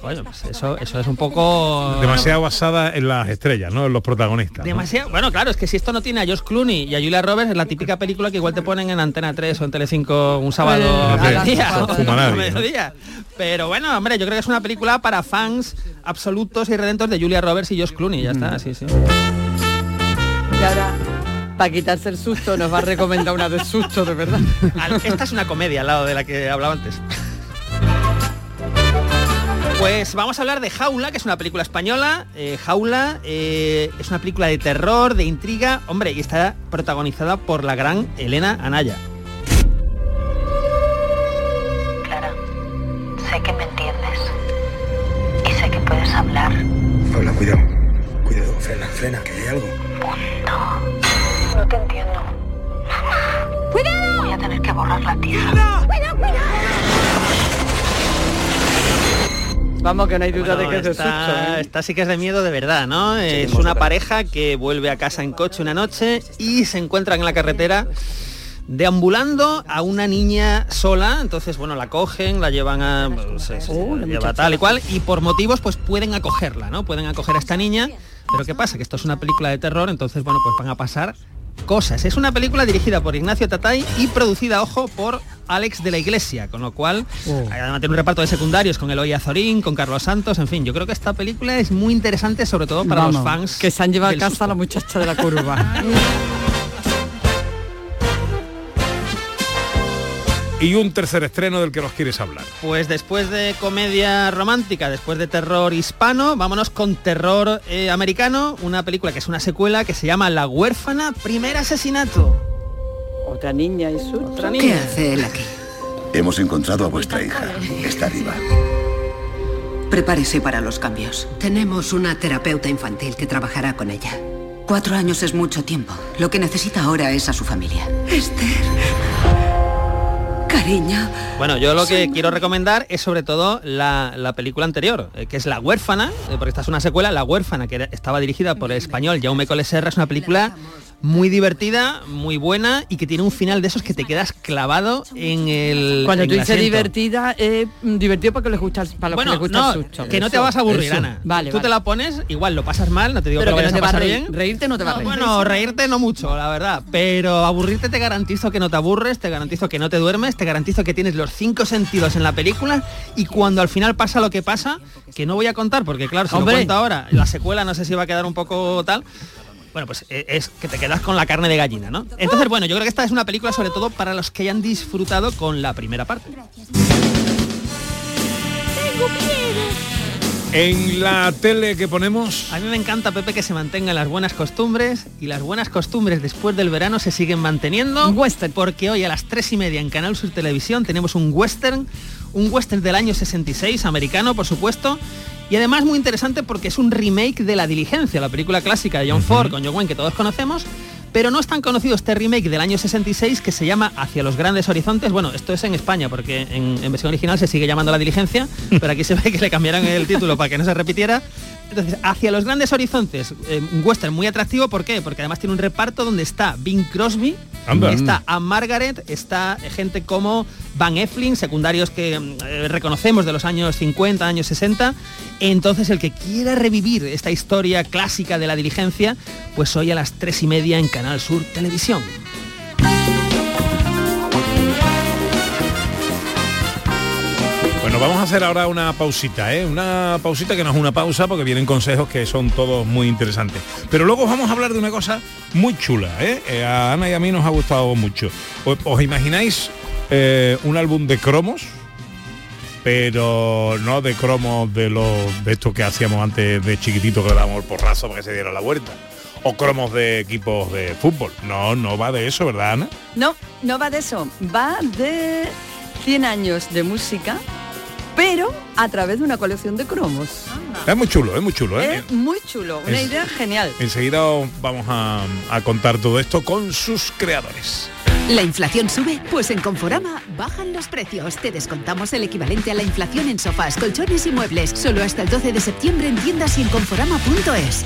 [SPEAKER 4] Bueno, pues eso, eso es un poco...
[SPEAKER 3] Demasiado basada en las estrellas, ¿no? En los protagonistas. ¿no?
[SPEAKER 4] Demasiado. Bueno, claro, es que si esto no tiene a Josh Clooney y a Julia Roberts, es la típica película que igual te ponen en Antena 3 o en Telecinco un sábado
[SPEAKER 3] Eh.
[SPEAKER 4] Pero bueno, hombre, yo creo que es una película para fans absolutos y redentos de Julia Roberts y Josh Clooney, ya está, sí, sí.
[SPEAKER 5] Y ahora, para quitarse el susto, nos va a recomendar una de susto, de verdad.
[SPEAKER 4] Esta es una comedia al lado de la que hablaba antes. Pues vamos a hablar de Jaula, que es una película española. Eh, Jaula eh, es una película de terror, de intriga, hombre, y está protagonizada por la gran Elena Anaya.
[SPEAKER 18] Sé que me entiendes. Y sé que puedes hablar.
[SPEAKER 19] Hola, cuidado. Cuidado, frena, frena, que hay algo.
[SPEAKER 18] No te entiendo. ¡Cuidado! Voy a tener que borrar la tiza. ¡Cuidado, cuidado!
[SPEAKER 5] Vamos, que no hay duda
[SPEAKER 4] Bueno,
[SPEAKER 5] de que es de
[SPEAKER 4] esta.
[SPEAKER 5] ¿eh?
[SPEAKER 4] esta sí que es de miedo de verdad, ¿no? es una pareja que vuelve a casa en coche una noche y se encuentran en la carretera deambulando a una niña sola, entonces bueno, la cogen, la llevan a
[SPEAKER 5] Oh,
[SPEAKER 4] la lleva tal y cual y por motivos pues pueden acogerla, ¿no? Pueden acoger a esta niña, pero ¿qué pasa? Que esto es una película de terror, entonces bueno, pues van a pasar cosas. Es una película dirigida por Ignacio Tatay y producida, ojo, por Alex de la Iglesia, con lo cual además tiene un reparto de secundarios con Eloy Azorín, con Carlos Santos, en fin, yo creo que esta película es muy interesante sobre todo para
[SPEAKER 5] Vamos,
[SPEAKER 4] los fans
[SPEAKER 5] que se han llevado a casa
[SPEAKER 4] susto.
[SPEAKER 5] a la muchacha de la curva.
[SPEAKER 3] Y un tercer estreno del que nos quieres hablar.
[SPEAKER 4] Pues después de comedia romántica, después de terror hispano, vámonos con terror eh, americano, una película que es una secuela que se llama La huérfana, primer asesinato.
[SPEAKER 5] Otra niña y su
[SPEAKER 4] Otra
[SPEAKER 20] ¿Qué
[SPEAKER 4] niña.
[SPEAKER 20] hace él aquí?
[SPEAKER 17] Hemos encontrado a vuestra hija. Está viva.
[SPEAKER 20] Prepárese para los cambios. Tenemos una terapeuta infantil que trabajará con ella. Cuatro años es mucho tiempo. Lo que necesita ahora es a su familia. Cariño.
[SPEAKER 4] Bueno, yo lo que quiero recomendar es sobre todo la, la película anterior, eh, que es La huérfana, eh, porque esta es una secuela, La huérfana, que era- estaba dirigida por el español Jaume Coleserra, es una película muy divertida, muy buena y que tiene un final de esos que te quedas clavado en el
[SPEAKER 5] Cuando
[SPEAKER 4] en
[SPEAKER 5] tú
[SPEAKER 4] el
[SPEAKER 5] dices
[SPEAKER 4] asiento.
[SPEAKER 5] divertida, eh, mm, divertido porque les gusta, para los
[SPEAKER 4] Bueno,
[SPEAKER 5] que les gusta
[SPEAKER 4] no,
[SPEAKER 5] el susto.
[SPEAKER 4] que no te
[SPEAKER 5] Eso,
[SPEAKER 4] vas a aburrir,
[SPEAKER 5] eso.
[SPEAKER 4] Ana.
[SPEAKER 5] Vale,
[SPEAKER 4] Tú
[SPEAKER 5] vale.
[SPEAKER 4] te la pones, igual lo pasas mal, no te digo
[SPEAKER 5] Pero
[SPEAKER 4] que
[SPEAKER 5] que
[SPEAKER 4] lo
[SPEAKER 5] no
[SPEAKER 4] vayas
[SPEAKER 5] te
[SPEAKER 4] a
[SPEAKER 5] va a reír.
[SPEAKER 4] bien.
[SPEAKER 5] Reírte no te va a reír.
[SPEAKER 4] Bueno, reírte no mucho, la verdad. Pero aburrirte te garantizo que no te aburres, te garantizo que no te duermes, te garantizo que tienes los cinco sentidos en la película y cuando al final pasa lo que pasa, que no voy a contar, porque claro, si
[SPEAKER 5] Hombre.
[SPEAKER 4] lo cuento ahora, la secuela no sé si va a quedar un poco tal. Bueno, pues eh, es que te quedas con la carne de gallina, ¿no? Entonces, bueno, yo creo que esta es una película sobre todo para los que hayan disfrutado con la primera parte.
[SPEAKER 3] En la tele que ponemos...
[SPEAKER 4] A mí me encanta, Pepe, que se mantengan las buenas costumbres y las buenas costumbres después del verano se siguen manteniendo. western. Porque hoy a las tres y media en Canal Sur Televisión tenemos un western, un western del año 66, americano, por supuesto. Y además muy interesante porque es un remake de La Diligencia, la película clásica de John Ford con John Wayne que todos conocemos. Pero no es tan conocido este remake del año 66 que se llama Hacia los grandes horizontes. Bueno, esto es en España porque en, en versión original se sigue llamando La Diligencia, pero aquí se ve que le cambiaron el título para que no se repitiera. Entonces, Hacia los grandes horizontes, eh, un western muy atractivo, ¿por qué? Porque además tiene un reparto donde está Bing Crosby,
[SPEAKER 3] Anda.
[SPEAKER 4] está a Margaret, está gente como Van Effling, secundarios que mm, eh, reconocemos de los años 50, años 60. Entonces, el que quiera revivir esta historia clásica de la diligencia, pues hoy a las tres y media en Canal Sur Televisión.
[SPEAKER 3] Bueno, vamos a hacer ahora una pausita, ¿eh? Una pausita que no es una pausa porque vienen consejos que son todos muy interesantes. Pero luego vamos a hablar de una cosa muy chula, ¿eh? Eh, a Ana y a mí nos ha gustado mucho. ¿Os, imagináis eh, un álbum de cromos? Pero no de cromos de los de estos que hacíamos antes de chiquitito que dábamos el porrazo para que se diera la vuelta. O cromos de equipos de fútbol. No, no va de eso, ¿verdad, Ana?
[SPEAKER 5] No, no va de eso. Va de 100 años de música, pero a través de una colección de cromos.
[SPEAKER 3] Es muy chulo, es muy chulo, ¿eh?
[SPEAKER 5] Es muy chulo, una
[SPEAKER 3] Es-
[SPEAKER 5] idea genial.
[SPEAKER 3] Enseguida os vamos a, a contar todo esto con sus creadores.
[SPEAKER 21] ¿La inflación sube? Pues en Conforama bajan los precios. Te descontamos el equivalente a la inflación en sofás, colchones y muebles. Solo hasta el 12 de septiembre en tiendas y en conforama.es.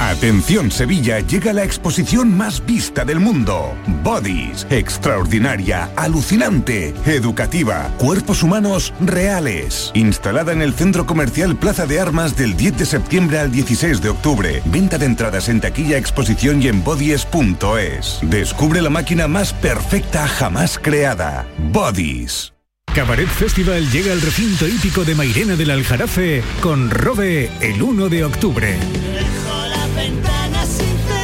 [SPEAKER 22] Atención Sevilla, llega la exposición más vista del mundo. Bodies, extraordinaria, alucinante, educativa, cuerpos humanos reales. Instalada en el Centro Comercial Plaza de Armas del 10 de septiembre al 16 de octubre. Venta de entradas en taquilla, exposición y en bodies.es. Descubre la máquina más perfecta jamás creada. Bodies.
[SPEAKER 23] Cabaret Festival llega al recinto hípico de Mairena del Aljarafe con Robe el 1 de octubre.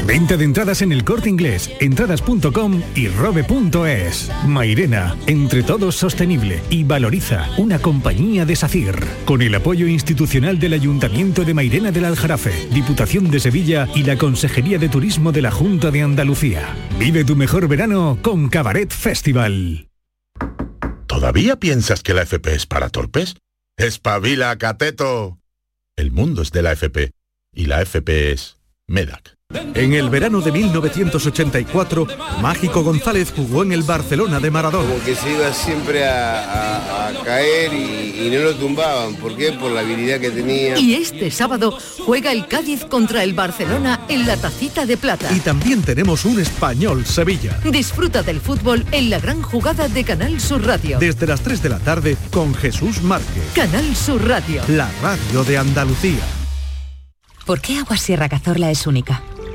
[SPEAKER 23] Venta de entradas en el corte inglés, entradas.com y robe.es. Mairena, entre todos sostenible y valoriza una compañía de SACIR. Con el apoyo institucional del Ayuntamiento de Mairena del Aljarafe, Diputación de Sevilla y la Consejería de Turismo de la Junta de Andalucía. Vive tu mejor verano con Cabaret Festival.
[SPEAKER 24] ¿Todavía piensas que la FP es para torpes? ¡Espabila, cateto! El mundo es de la FP y la FP es MEDAC.
[SPEAKER 1] En el verano de 1984, Mágico González jugó en el Barcelona de Maradona.
[SPEAKER 25] Como que se iba siempre a, a- a caer y, y no lo tumbaban. ¿Por qué? Por la habilidad que tenía.
[SPEAKER 2] Y este sábado juega el Cádiz contra el Barcelona en la Tacita de Plata.
[SPEAKER 1] Y también tenemos un español Sevilla.
[SPEAKER 2] Disfruta del fútbol en la gran jugada de Canal Sur Radio.
[SPEAKER 1] Desde las 3 de la tarde con Jesús Márquez.
[SPEAKER 2] Canal Sur Radio.
[SPEAKER 1] La radio de Andalucía.
[SPEAKER 26] ¿Por qué Agua Sierra Cazorla es única?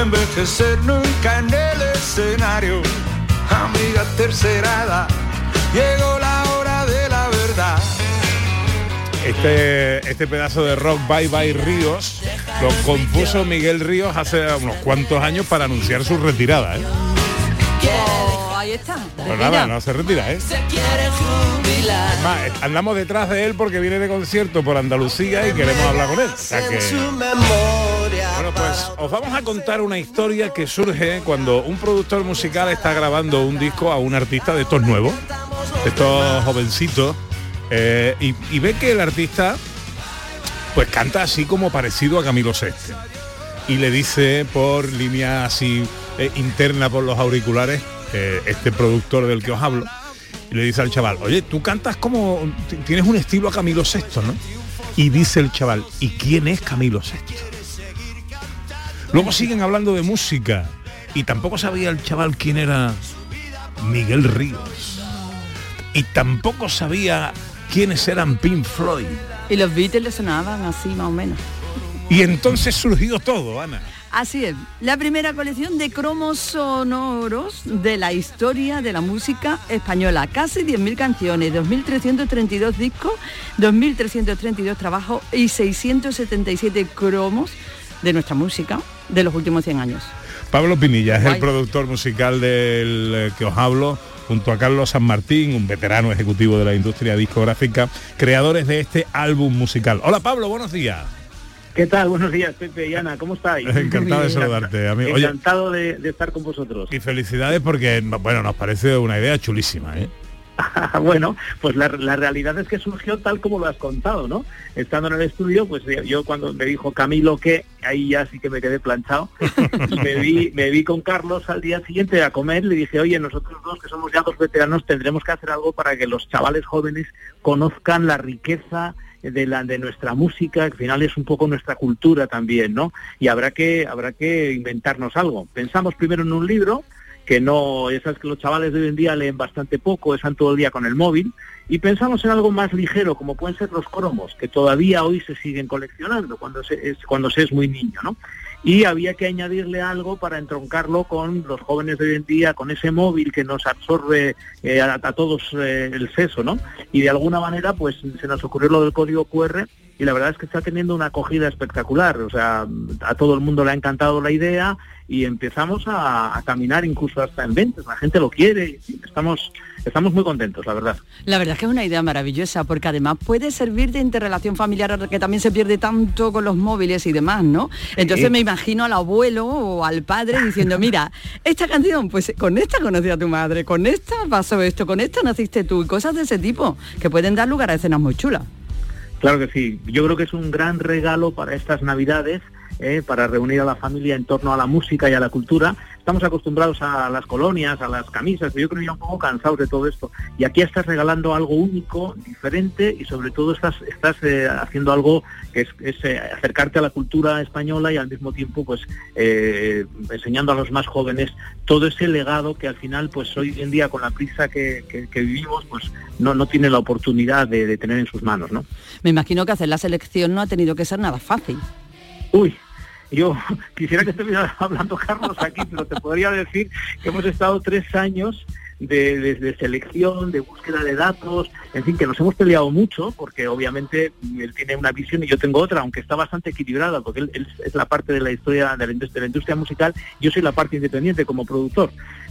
[SPEAKER 27] No envejecer nunca en el escenario. Amiga tercerada, llegó la hora de la verdad.
[SPEAKER 3] Este, este pedazo de rock Bye Bye Ríos lo compuso Miguel Ríos hace unos cuantos años para anunciar su retirada. ¿eh?
[SPEAKER 5] Oh, ahí está.
[SPEAKER 3] Pues nada, no se retira, ¿eh? Andamos detrás de él porque viene de concierto por Andalucía y queremos hablar con él. O sea que- Bueno, pues os vamos a contar una historia que surge cuando un productor musical está grabando un disco a un artista de estos nuevos, estos jovencitos, eh, y, ve que el artista pues canta así como parecido a Camilo VI. Y le dice por línea así eh, interna por los auriculares, eh, este productor del que os hablo, y le dice al chaval, oye, tú cantas como, tienes un estilo a Camilo VI, ¿no? Y dice el chaval, ¿y quién es Camilo VI? Luego siguen hablando de música y tampoco sabía el chaval quién era Miguel Ríos. Y tampoco sabía quiénes eran Pink Floyd.
[SPEAKER 5] Y los Beatles le sonaban así más o menos.
[SPEAKER 3] Y entonces surgió todo, Ana.
[SPEAKER 5] Así es, la primera colección de cromos sonoros de la historia de la música española. Casi 10.000 canciones, 2.332 discos, 2.332 trabajos y 677 cromos de nuestra música de los últimos 100 años.
[SPEAKER 3] Pablo Pinilla es el productor musical del eh, que os hablo, junto a Carlos San Martín, un veterano ejecutivo de la industria discográfica, creadores de este álbum musical. Hola Pablo, buenos días.
[SPEAKER 28] ¿Qué tal? Buenos días, Pepe y Ana, ¿cómo estáis?
[SPEAKER 3] Encantado de saludarte, amigo. Oye,
[SPEAKER 28] Encantado de, de estar con vosotros.
[SPEAKER 3] y felicidades porque, bueno, nos parece una idea chulísima, ¿eh?
[SPEAKER 28] bueno, pues la, la realidad es que surgió tal como lo has contado, ¿no? Estando en el estudio, pues yo- cuando me dijo Camilo que, ahí ya sí que me quedé planchado, me vi, me vi con Carlos al día siguiente a comer, le dije, oye, nosotros dos que somos ya dos veteranos tendremos que hacer algo para que los chavales jóvenes conozcan la riqueza de la de nuestra música, que al final es un poco nuestra cultura también, ¿no? Y habrá que habrá que inventarnos algo. Pensamos primero en un libro que no, esas que los chavales de hoy en día leen bastante poco, están todo el día con el móvil, y pensamos en algo más ligero, como pueden ser los cromos, que todavía hoy se siguen coleccionando cuando se es, cuando se es muy niño, ¿no? Y había que añadirle algo para entroncarlo con los jóvenes de hoy en día, con ese móvil que nos absorbe eh, a, todos eh, el seso, ¿no? Y de alguna manera, pues se nos ocurrió lo del código QR y la verdad es que está teniendo una acogida espectacular. O sea, a todo el mundo le ha encantado la idea y empezamos a, a caminar incluso hasta en ventas. La gente lo quiere estamos, estamos muy contentos, la verdad.
[SPEAKER 5] La verdad es que es una idea maravillosa porque además puede servir de interrelación familiar que también se pierde tanto con los móviles y demás, ¿no? Entonces me imagino al abuelo o al padre diciendo, mira, esta canción, pues con esta conocí a tu madre, con esta pasó esto, con esta naciste tú y cosas de ese tipo que pueden dar lugar a escenas muy chulas.
[SPEAKER 28] Claro que sí. Yo creo que es un gran regalo para estas Navidades eh, para reunir a la familia en torno a la música y a la cultura. Estamos acostumbrados a las colonias, a las camisas, pero yo creo que ya un poco cansados de todo esto. Y aquí estás regalando algo único, diferente y sobre todo estás, estás eh, haciendo algo que es, es, eh, acercarte a la cultura española y al mismo tiempo pues enseñando a los más jóvenes todo ese legado que al final pues hoy en día con la prisa que, que- que vivimos pues no, no tiene la oportunidad de, de tener en sus manos, ¿no?
[SPEAKER 5] Me imagino que hacer la selección no ha tenido que ser nada fácil.
[SPEAKER 28] Uy, yo quisiera que estuviera hablando Carlos aquí, pero te podría decir que hemos estado tres años de, selección, de búsqueda de datos, en fin, que nos hemos peleado mucho, porque obviamente él tiene una visión y yo tengo otra, aunque está bastante equilibrada, porque él, es la parte de la historia de la industria musical, yo soy la parte independiente como productor.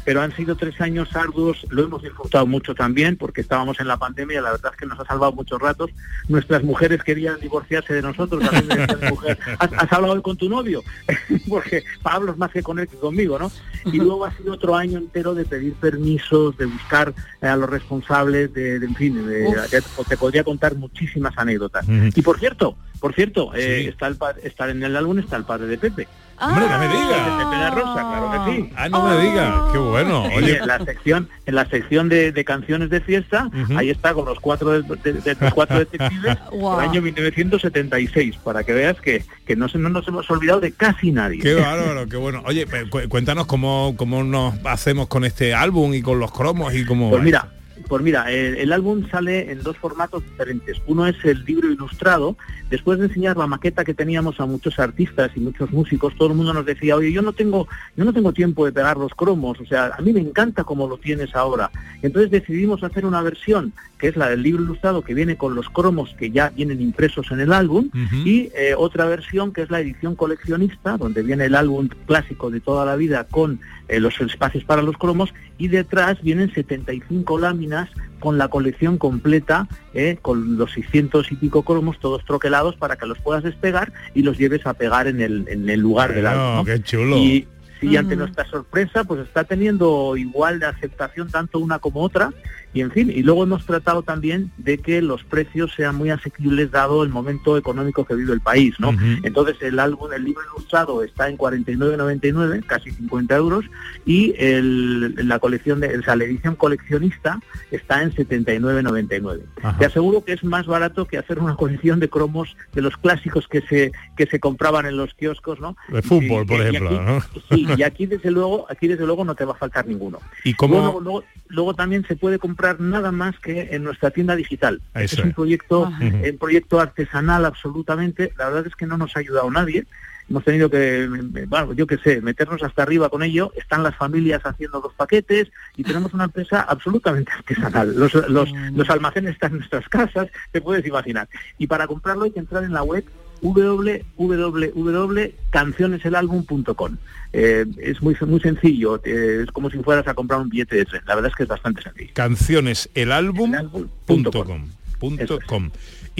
[SPEAKER 28] Pero han sido tres años arduos, lo hemos disfrutado mucho también, porque estábamos en la pandemia, la verdad es que nos ha salvado muchos ratos. Nuestras mujeres querían divorciarse de nosotros, decían, mujer, ¿has, has hablado hoy con tu novio? porque Pablo es más que con él que conmigo, ¿no? Y luego ha sido otro año entero de pedir permisos, de buscar eh, a los responsables, de, de- en fin, de- de- te podría contar muchísimas anécdotas. Y por cierto, por cierto, eh, está, el está en el álbum está el padre de Pepe.
[SPEAKER 3] Hombre, no me
[SPEAKER 28] De
[SPEAKER 3] digas.
[SPEAKER 28] Pepe la Rosa, claro que sí.
[SPEAKER 3] Ah, no me digas. Qué bueno. Oye,
[SPEAKER 28] en la sección, en la sección de, de canciones de fiesta, ahí está con los cuatro de, de- de- los cuatro detectives del año 1976, para que veas que, que no, se, no nos hemos olvidado de casi nadie.
[SPEAKER 3] Qué bárbaro, qué bueno. Oye, cu- cuéntanos cómo, cómo nos hacemos con este álbum y con los cromos y cómo...
[SPEAKER 28] Pues mira, pues mira, el, el álbum sale en dos formatos diferentes. Uno es el libro ilustrado. Después de enseñar la maqueta que teníamos a muchos artistas y muchos músicos, todo el mundo nos decía, oye, yo no tengo, yo no tengo tiempo de pegar los cromos, o sea, a mí me encanta como lo tienes ahora. Entonces decidimos hacer una versión que es la del libro ilustrado que viene con los cromos que ya vienen impresos en el álbum y eh, otra versión que es la edición coleccionista, donde viene el álbum clásico de toda la vida con eh, los espacios para los cromos y detrás vienen 75 láminas con la colección completa, eh, con los 600 y pico cromos, todos troquelados para que los puedas despegar y los lleves a pegar en el, en el lugar del álbum. ¿no?
[SPEAKER 3] qué chulo.
[SPEAKER 28] Y, y ante nuestra sorpresa, pues está teniendo igual de aceptación tanto una como otra. Y en fin, y luego hemos tratado también de que los precios sean muy asequibles dado el momento económico que vive el país, ¿no? Entonces el álbum, el libro ilustrado está en 49,99, casi 50 euros, y el, la colección de, o sea, la edición coleccionista está en 79,99.
[SPEAKER 3] Ajá.
[SPEAKER 28] Te aseguro que es más barato que hacer una colección de cromos de los clásicos que se que se compraban en los kioscos, ¿no?
[SPEAKER 3] De fútbol,
[SPEAKER 28] Y-
[SPEAKER 3] por
[SPEAKER 28] y
[SPEAKER 3] ejemplo,
[SPEAKER 28] aquí-
[SPEAKER 3] ¿no?
[SPEAKER 28] Sí, y aquí desde luego, aquí desde luego no te va a faltar ninguno.
[SPEAKER 3] ¿Y cómo...?
[SPEAKER 28] Luego, luego, luego también se puede comprar nada más que en nuestra tienda digital. Este es un proyecto,
[SPEAKER 3] Ajá.
[SPEAKER 28] un proyecto artesanal absolutamente. La verdad es que no nos ha ayudado nadie. Hemos tenido que, bueno, yo qué sé, meternos hasta arriba con ello. Están las familias haciendo los paquetes y tenemos una empresa absolutamente artesanal. Los, los, los almacenes están en nuestras casas, te puedes imaginar. Y para comprarlo hay que entrar en la web www.cancioneselalbum.com. Eh, es muy muy sencillo, eh, es como si fueras a comprar un billete de tren. La verdad es que es bastante sencillo.
[SPEAKER 3] cancioneselalbum.com punto com.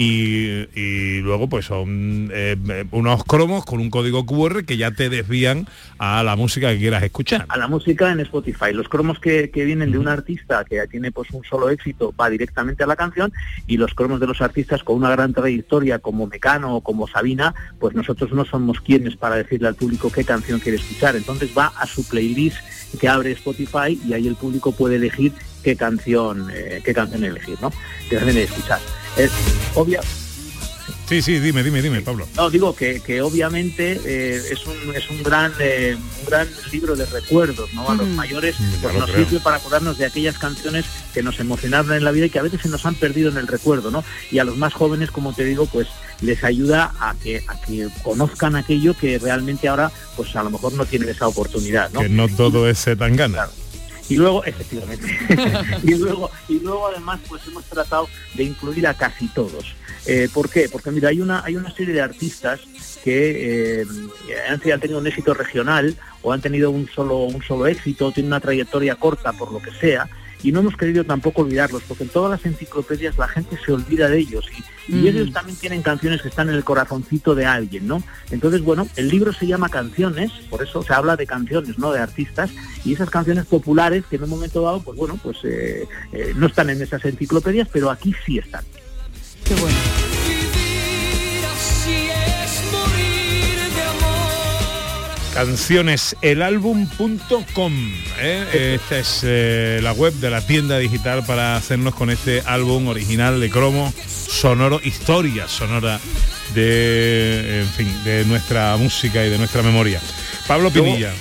[SPEAKER 3] Y, luego pues son eh, unos cromos con un código QR que ya te desvían a la música que quieras escuchar.
[SPEAKER 28] A la música en Spotify. Los cromos que, que vienen de un artista que tiene pues un solo éxito va directamente a la canción y los cromos de los artistas con una gran trayectoria como Mecano o como Sabina, pues nosotros no somos quienes para decirle al público qué canción quiere escuchar. Entonces va a su playlist que abre Spotify y ahí el público puede elegir qué canción, eh, qué canción elegir, ¿no? Qué canción escuchar. Es obvia,
[SPEAKER 3] Sí, sí, dime, dime, dime, Pablo.
[SPEAKER 28] no, digo que, que obviamente eh, es, un, es un gran eh, un gran libro de recuerdos, ¿no? A los mayores pues,
[SPEAKER 3] lo
[SPEAKER 28] nos
[SPEAKER 3] creo.
[SPEAKER 28] sirve para acordarnos de aquellas canciones que nos emocionaron en la vida y que a veces se nos han perdido en el recuerdo, ¿no? Y a los más jóvenes, como te digo, pues les ayuda a que, a que conozcan aquello que realmente ahora, pues a lo mejor no tienen esa oportunidad, ¿no?
[SPEAKER 3] Que no todo es tan gana.
[SPEAKER 28] Y luego, efectivamente, y luego, y luego además pues hemos tratado de incluir a casi todos. Eh, ¿Por qué? Porque mira, hay una, hay una serie de artistas que eh, han, tenido un éxito regional o han tenido un solo, un solo éxito, tienen una trayectoria corta por lo que sea, y no hemos querido tampoco olvidarlos, porque en todas las enciclopedias la gente se olvida de ellos y, y
[SPEAKER 5] Mm.
[SPEAKER 28] ellos también tienen canciones que están en el corazoncito de alguien, ¿no? Entonces, bueno, el libro se llama Canciones, por eso se habla de canciones, ¿no? De artistas, y esas canciones populares que en un momento dado, pues bueno, pues eh, eh, no están en esas enciclopedias, pero aquí sí están.
[SPEAKER 5] Qué bueno.
[SPEAKER 3] cancioneselalbum.com. ¿eh? Esta es eh, la web de la tienda digital para hacernos con este álbum original de cromo sonoro, historia sonora de, en fin, de nuestra música y de nuestra memoria. Pablo Pinilla,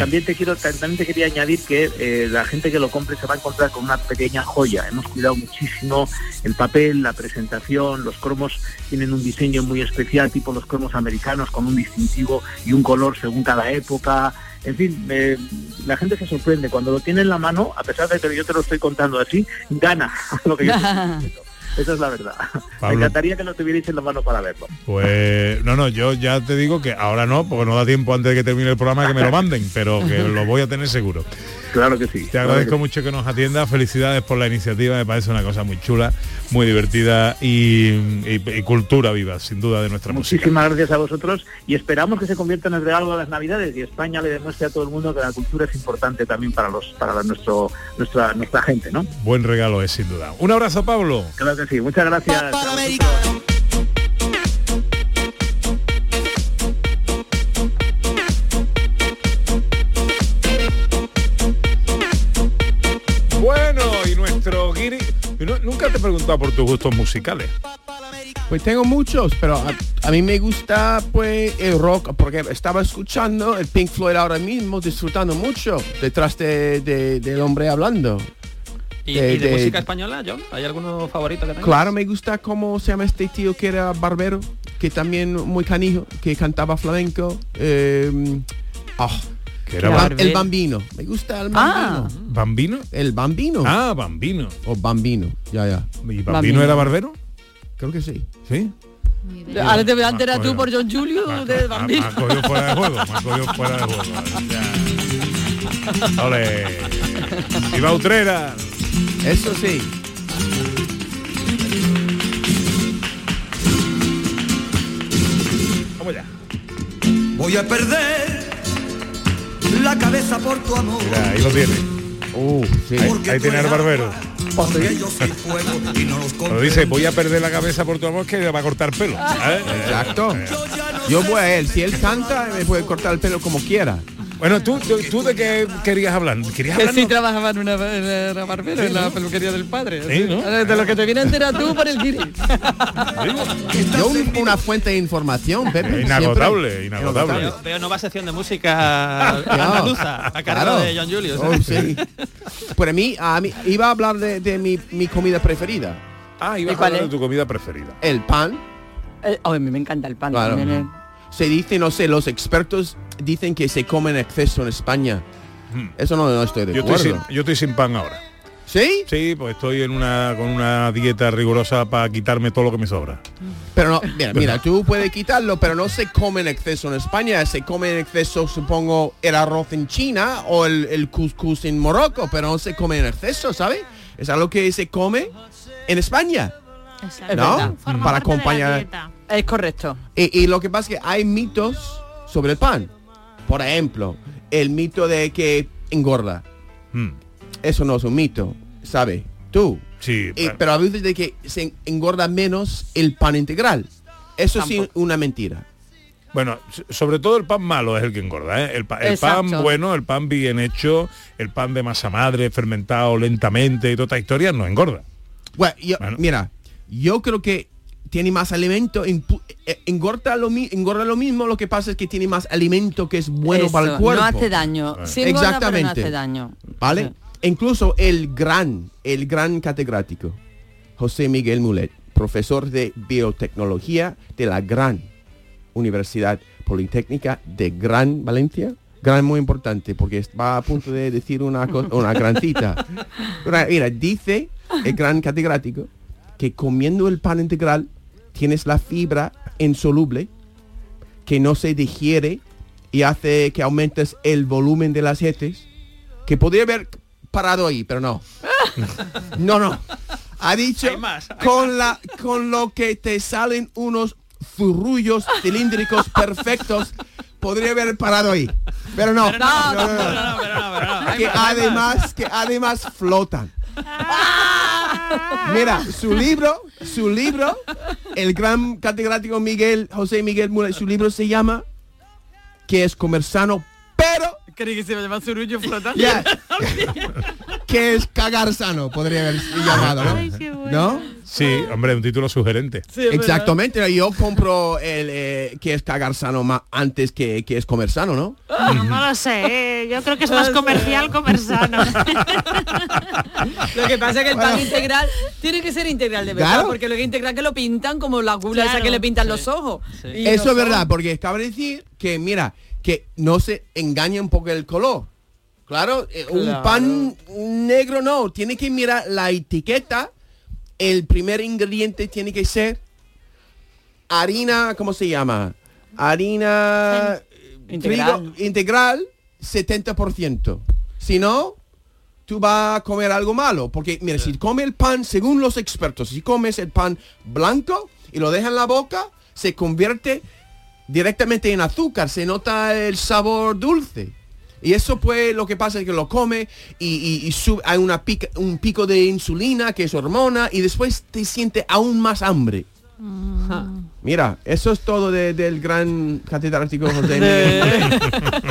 [SPEAKER 28] También te quiero, también te quería añadir que eh, la gente que lo compre se va a encontrar con una pequeña joya. Hemos cuidado muchísimo el papel, la presentación, los cromos tienen un diseño muy especial, tipo los cromos americanos, con un distintivo y un color según cada época. En fin, la gente se sorprende cuando lo tiene en la mano, a pesar de que yo te lo estoy contando así, gana lo que yo estoy. Esa es la verdad. Me encantaría que lo tuvierais en la mano para verlo.
[SPEAKER 3] Pues no, no, yo ya te digo que ahora no, porque no da tiempo antes de que termine el programa que me lo manden, pero que lo voy a tener seguro.
[SPEAKER 28] Claro que sí.
[SPEAKER 3] Te agradezco mucho que nos atienda, felicidades por la iniciativa, me parece una cosa muy chula, muy divertida y, y- y cultura viva, sin duda, de nuestra música.
[SPEAKER 28] Muchísimas gracias a vosotros y esperamos que se convierta en el regalo de las Navidades y España le demuestre a todo el mundo que la cultura es importante también para los para la- nuestro nuestra nuestra gente, ¿no?
[SPEAKER 3] Buen regalo es, sin duda. Un abrazo, Pablo.
[SPEAKER 28] Claro que sí. Muchas gracias.
[SPEAKER 3] Nunca te he preguntado por tus gustos musicales.
[SPEAKER 11] Pues tengo muchos, pero a, a mí me gusta pues el rock, porque estaba escuchando el Pink Floyd ahora mismo, disfrutando mucho detrás de, de- del hombre hablando.
[SPEAKER 4] ¿Y,
[SPEAKER 11] De-
[SPEAKER 4] y de,
[SPEAKER 11] de-
[SPEAKER 4] música española, John? ¿Hay alguno favorito que tengas?
[SPEAKER 11] Claro, me gusta cómo se llama este tío que era barbero, que también muy canijo, que cantaba flamenco. eh, ah,
[SPEAKER 3] era
[SPEAKER 11] el,
[SPEAKER 3] barbero.
[SPEAKER 11] el bambino. Me gusta el
[SPEAKER 5] Ah.
[SPEAKER 11] bambino.
[SPEAKER 3] ¿Bambino?
[SPEAKER 11] El bambino.
[SPEAKER 3] Ah, bambino.
[SPEAKER 11] O bambino, ya, ya.
[SPEAKER 3] ¿Y Bambino era barbero?
[SPEAKER 11] Creo que sí.
[SPEAKER 3] ¿Sí?
[SPEAKER 5] Ahora te voy a enterar
[SPEAKER 3] Ah,
[SPEAKER 5] tú por John Julio de
[SPEAKER 3] Me
[SPEAKER 5] Bambino.
[SPEAKER 3] ha cogido fuera de juego, me ha cogido fuera de juego. Ya. Ole. ¡Viva Utrera!
[SPEAKER 11] Eso sí.
[SPEAKER 3] Vamos ya.
[SPEAKER 29] Voy a perder la cabeza por tu amor.
[SPEAKER 3] Mira, ahí lo tiene.
[SPEAKER 11] Uh, sí.
[SPEAKER 3] Ahí, ahí tiene el barbero.
[SPEAKER 29] Y no los
[SPEAKER 3] Cuando dice voy a perder la cabeza por tu amor que va a cortar pelo. ¿eh?
[SPEAKER 11] Exacto. Yo voy a él. Si él canta, me puede cortar el pelo como quiera.
[SPEAKER 3] Bueno, ¿tú, tú, tú de qué querías hablar? ¿Querías
[SPEAKER 5] Que sí trabajaba en una, en una barbero,
[SPEAKER 3] Sí,
[SPEAKER 5] en la
[SPEAKER 3] ¿no?
[SPEAKER 5] peluquería del padre.
[SPEAKER 3] Sí, ¿no?
[SPEAKER 5] De lo que te viene a enterar tú por el guiri.
[SPEAKER 11] Yo un- una fuente de información, Pepe.
[SPEAKER 3] Inagotable,
[SPEAKER 11] siempre.
[SPEAKER 3] inagotable.
[SPEAKER 4] Veo, veo nueva sección de música andaluza a cargo
[SPEAKER 11] Claro.
[SPEAKER 4] de John Julius.
[SPEAKER 11] Oh, sí. Para mí, a mí, iba a hablar de, de mi, mi comida preferida.
[SPEAKER 3] Ah,
[SPEAKER 5] ¿Y
[SPEAKER 3] ibas a
[SPEAKER 5] cuál
[SPEAKER 3] hablar de tu comida preferida.
[SPEAKER 11] El pan.
[SPEAKER 5] Eh, oh, a mí me encanta el pan.
[SPEAKER 11] Claro. Se dice, no sé, los expertos dicen que se come en exceso en España. Eso no, no estoy de
[SPEAKER 3] Hmm. Yo estoy,
[SPEAKER 11] acuerdo.
[SPEAKER 3] sin, yo estoy sin pan ahora.
[SPEAKER 11] ¿Sí?
[SPEAKER 3] Sí, pues estoy en una con una dieta rigurosa para quitarme todo lo que me sobra.
[SPEAKER 11] Pero no, mira, mira, tú puedes quitarlo, pero no se come en exceso en España. Se come en exceso, supongo, el arroz en China o el, el couscous en Morocco, pero no se come en exceso, ¿sabes? Es algo que se come en España.
[SPEAKER 5] Es
[SPEAKER 11] ¿No? Para
[SPEAKER 6] parte de la
[SPEAKER 11] acompañar.
[SPEAKER 5] Es correcto.
[SPEAKER 11] Y, y lo que pasa es que hay mitos sobre el pan. Por ejemplo, el mito de que engorda.
[SPEAKER 3] Hmm.
[SPEAKER 11] Eso no es un mito, ¿sabes? Tú.
[SPEAKER 3] Sí,
[SPEAKER 11] Y- pero a veces de que se engorda menos el pan integral. Eso sí es una mentira.
[SPEAKER 3] Bueno, sobre todo el pan malo es el que engorda, ¿eh? El, pa- el pan bueno, el pan bien hecho, el pan de masa madre, fermentado lentamente y toda esta historia no engorda.
[SPEAKER 11] Bueno, yo- mira, yo creo que tiene más alimento, eh, engorda lo, mi- engorda lo mismo, lo que pasa es que tiene más alimento que es bueno
[SPEAKER 5] Eso,
[SPEAKER 11] para el cuerpo.
[SPEAKER 5] No hace daño. Sí engorda, pero
[SPEAKER 11] Exactamente.
[SPEAKER 5] no hace daño.
[SPEAKER 11] ¿Vale? Incluso el gran, el gran catedrático, José Miguel Mulet, profesor de biotecnología de la gran Universidad Politécnica de Gran Valencia. Gran muy importante porque va a punto de decir una, una gran cita. Mira, mira, dice el gran catedrático que comiendo el pan integral tienes la fibra insoluble que no se digiere y hace que aumentes el volumen de las heces, que podría haber parado ahí, pero no. No, no. Ha dicho con la con lo que te salen unos furrullos cilíndricos perfectos, podría haber parado ahí. Pero no. no, no, no. Que además que además flotan. Mira, su libro, su libro, el gran catedrático Miguel, José Miguel Mulet, su libro se llama que es comer sano, pero
[SPEAKER 5] Creí que se me llama surullo flotando.
[SPEAKER 11] Ya. que es cagar sano, podría haber llamado, ¿no?
[SPEAKER 6] Ay, qué bueno.
[SPEAKER 11] ¿No?
[SPEAKER 3] Sí, hombre, un título sugerente.
[SPEAKER 11] Exactamente, yo compro el eh, que es cagar sano más antes que, que es comer sano, ¿no?
[SPEAKER 6] No, no lo sé, yo creo que es más comercial comer sano.
[SPEAKER 5] Lo que pasa es que el pan integral tiene que ser integral de verdad,
[SPEAKER 11] Claro.
[SPEAKER 5] porque lo que es integral que lo pintan como la gula esa que le pintan los ojos.
[SPEAKER 11] Eso es verdad, porque cabe decir que, mira, que no se engaña un poco el color. Claro, eh, un pan negro no, tiene que mirar la etiqueta. El primer ingrediente tiene que ser harina, ¿cómo se llama? Harina
[SPEAKER 5] Integral.
[SPEAKER 11] trigo integral 70%. Si no, tú vas a comer algo malo. Porque, mira, si comes el pan, según los expertos, si comes el pan blanco y lo dejas en la boca, se convierte directamente en azúcar, se nota el sabor dulce. Y eso pues lo que pasa es que lo come y, y- y sube- hay una pica- un pico de insulina que es hormona y después te siente aún más hambre. Mira, eso es todo de- del gran catedrático José.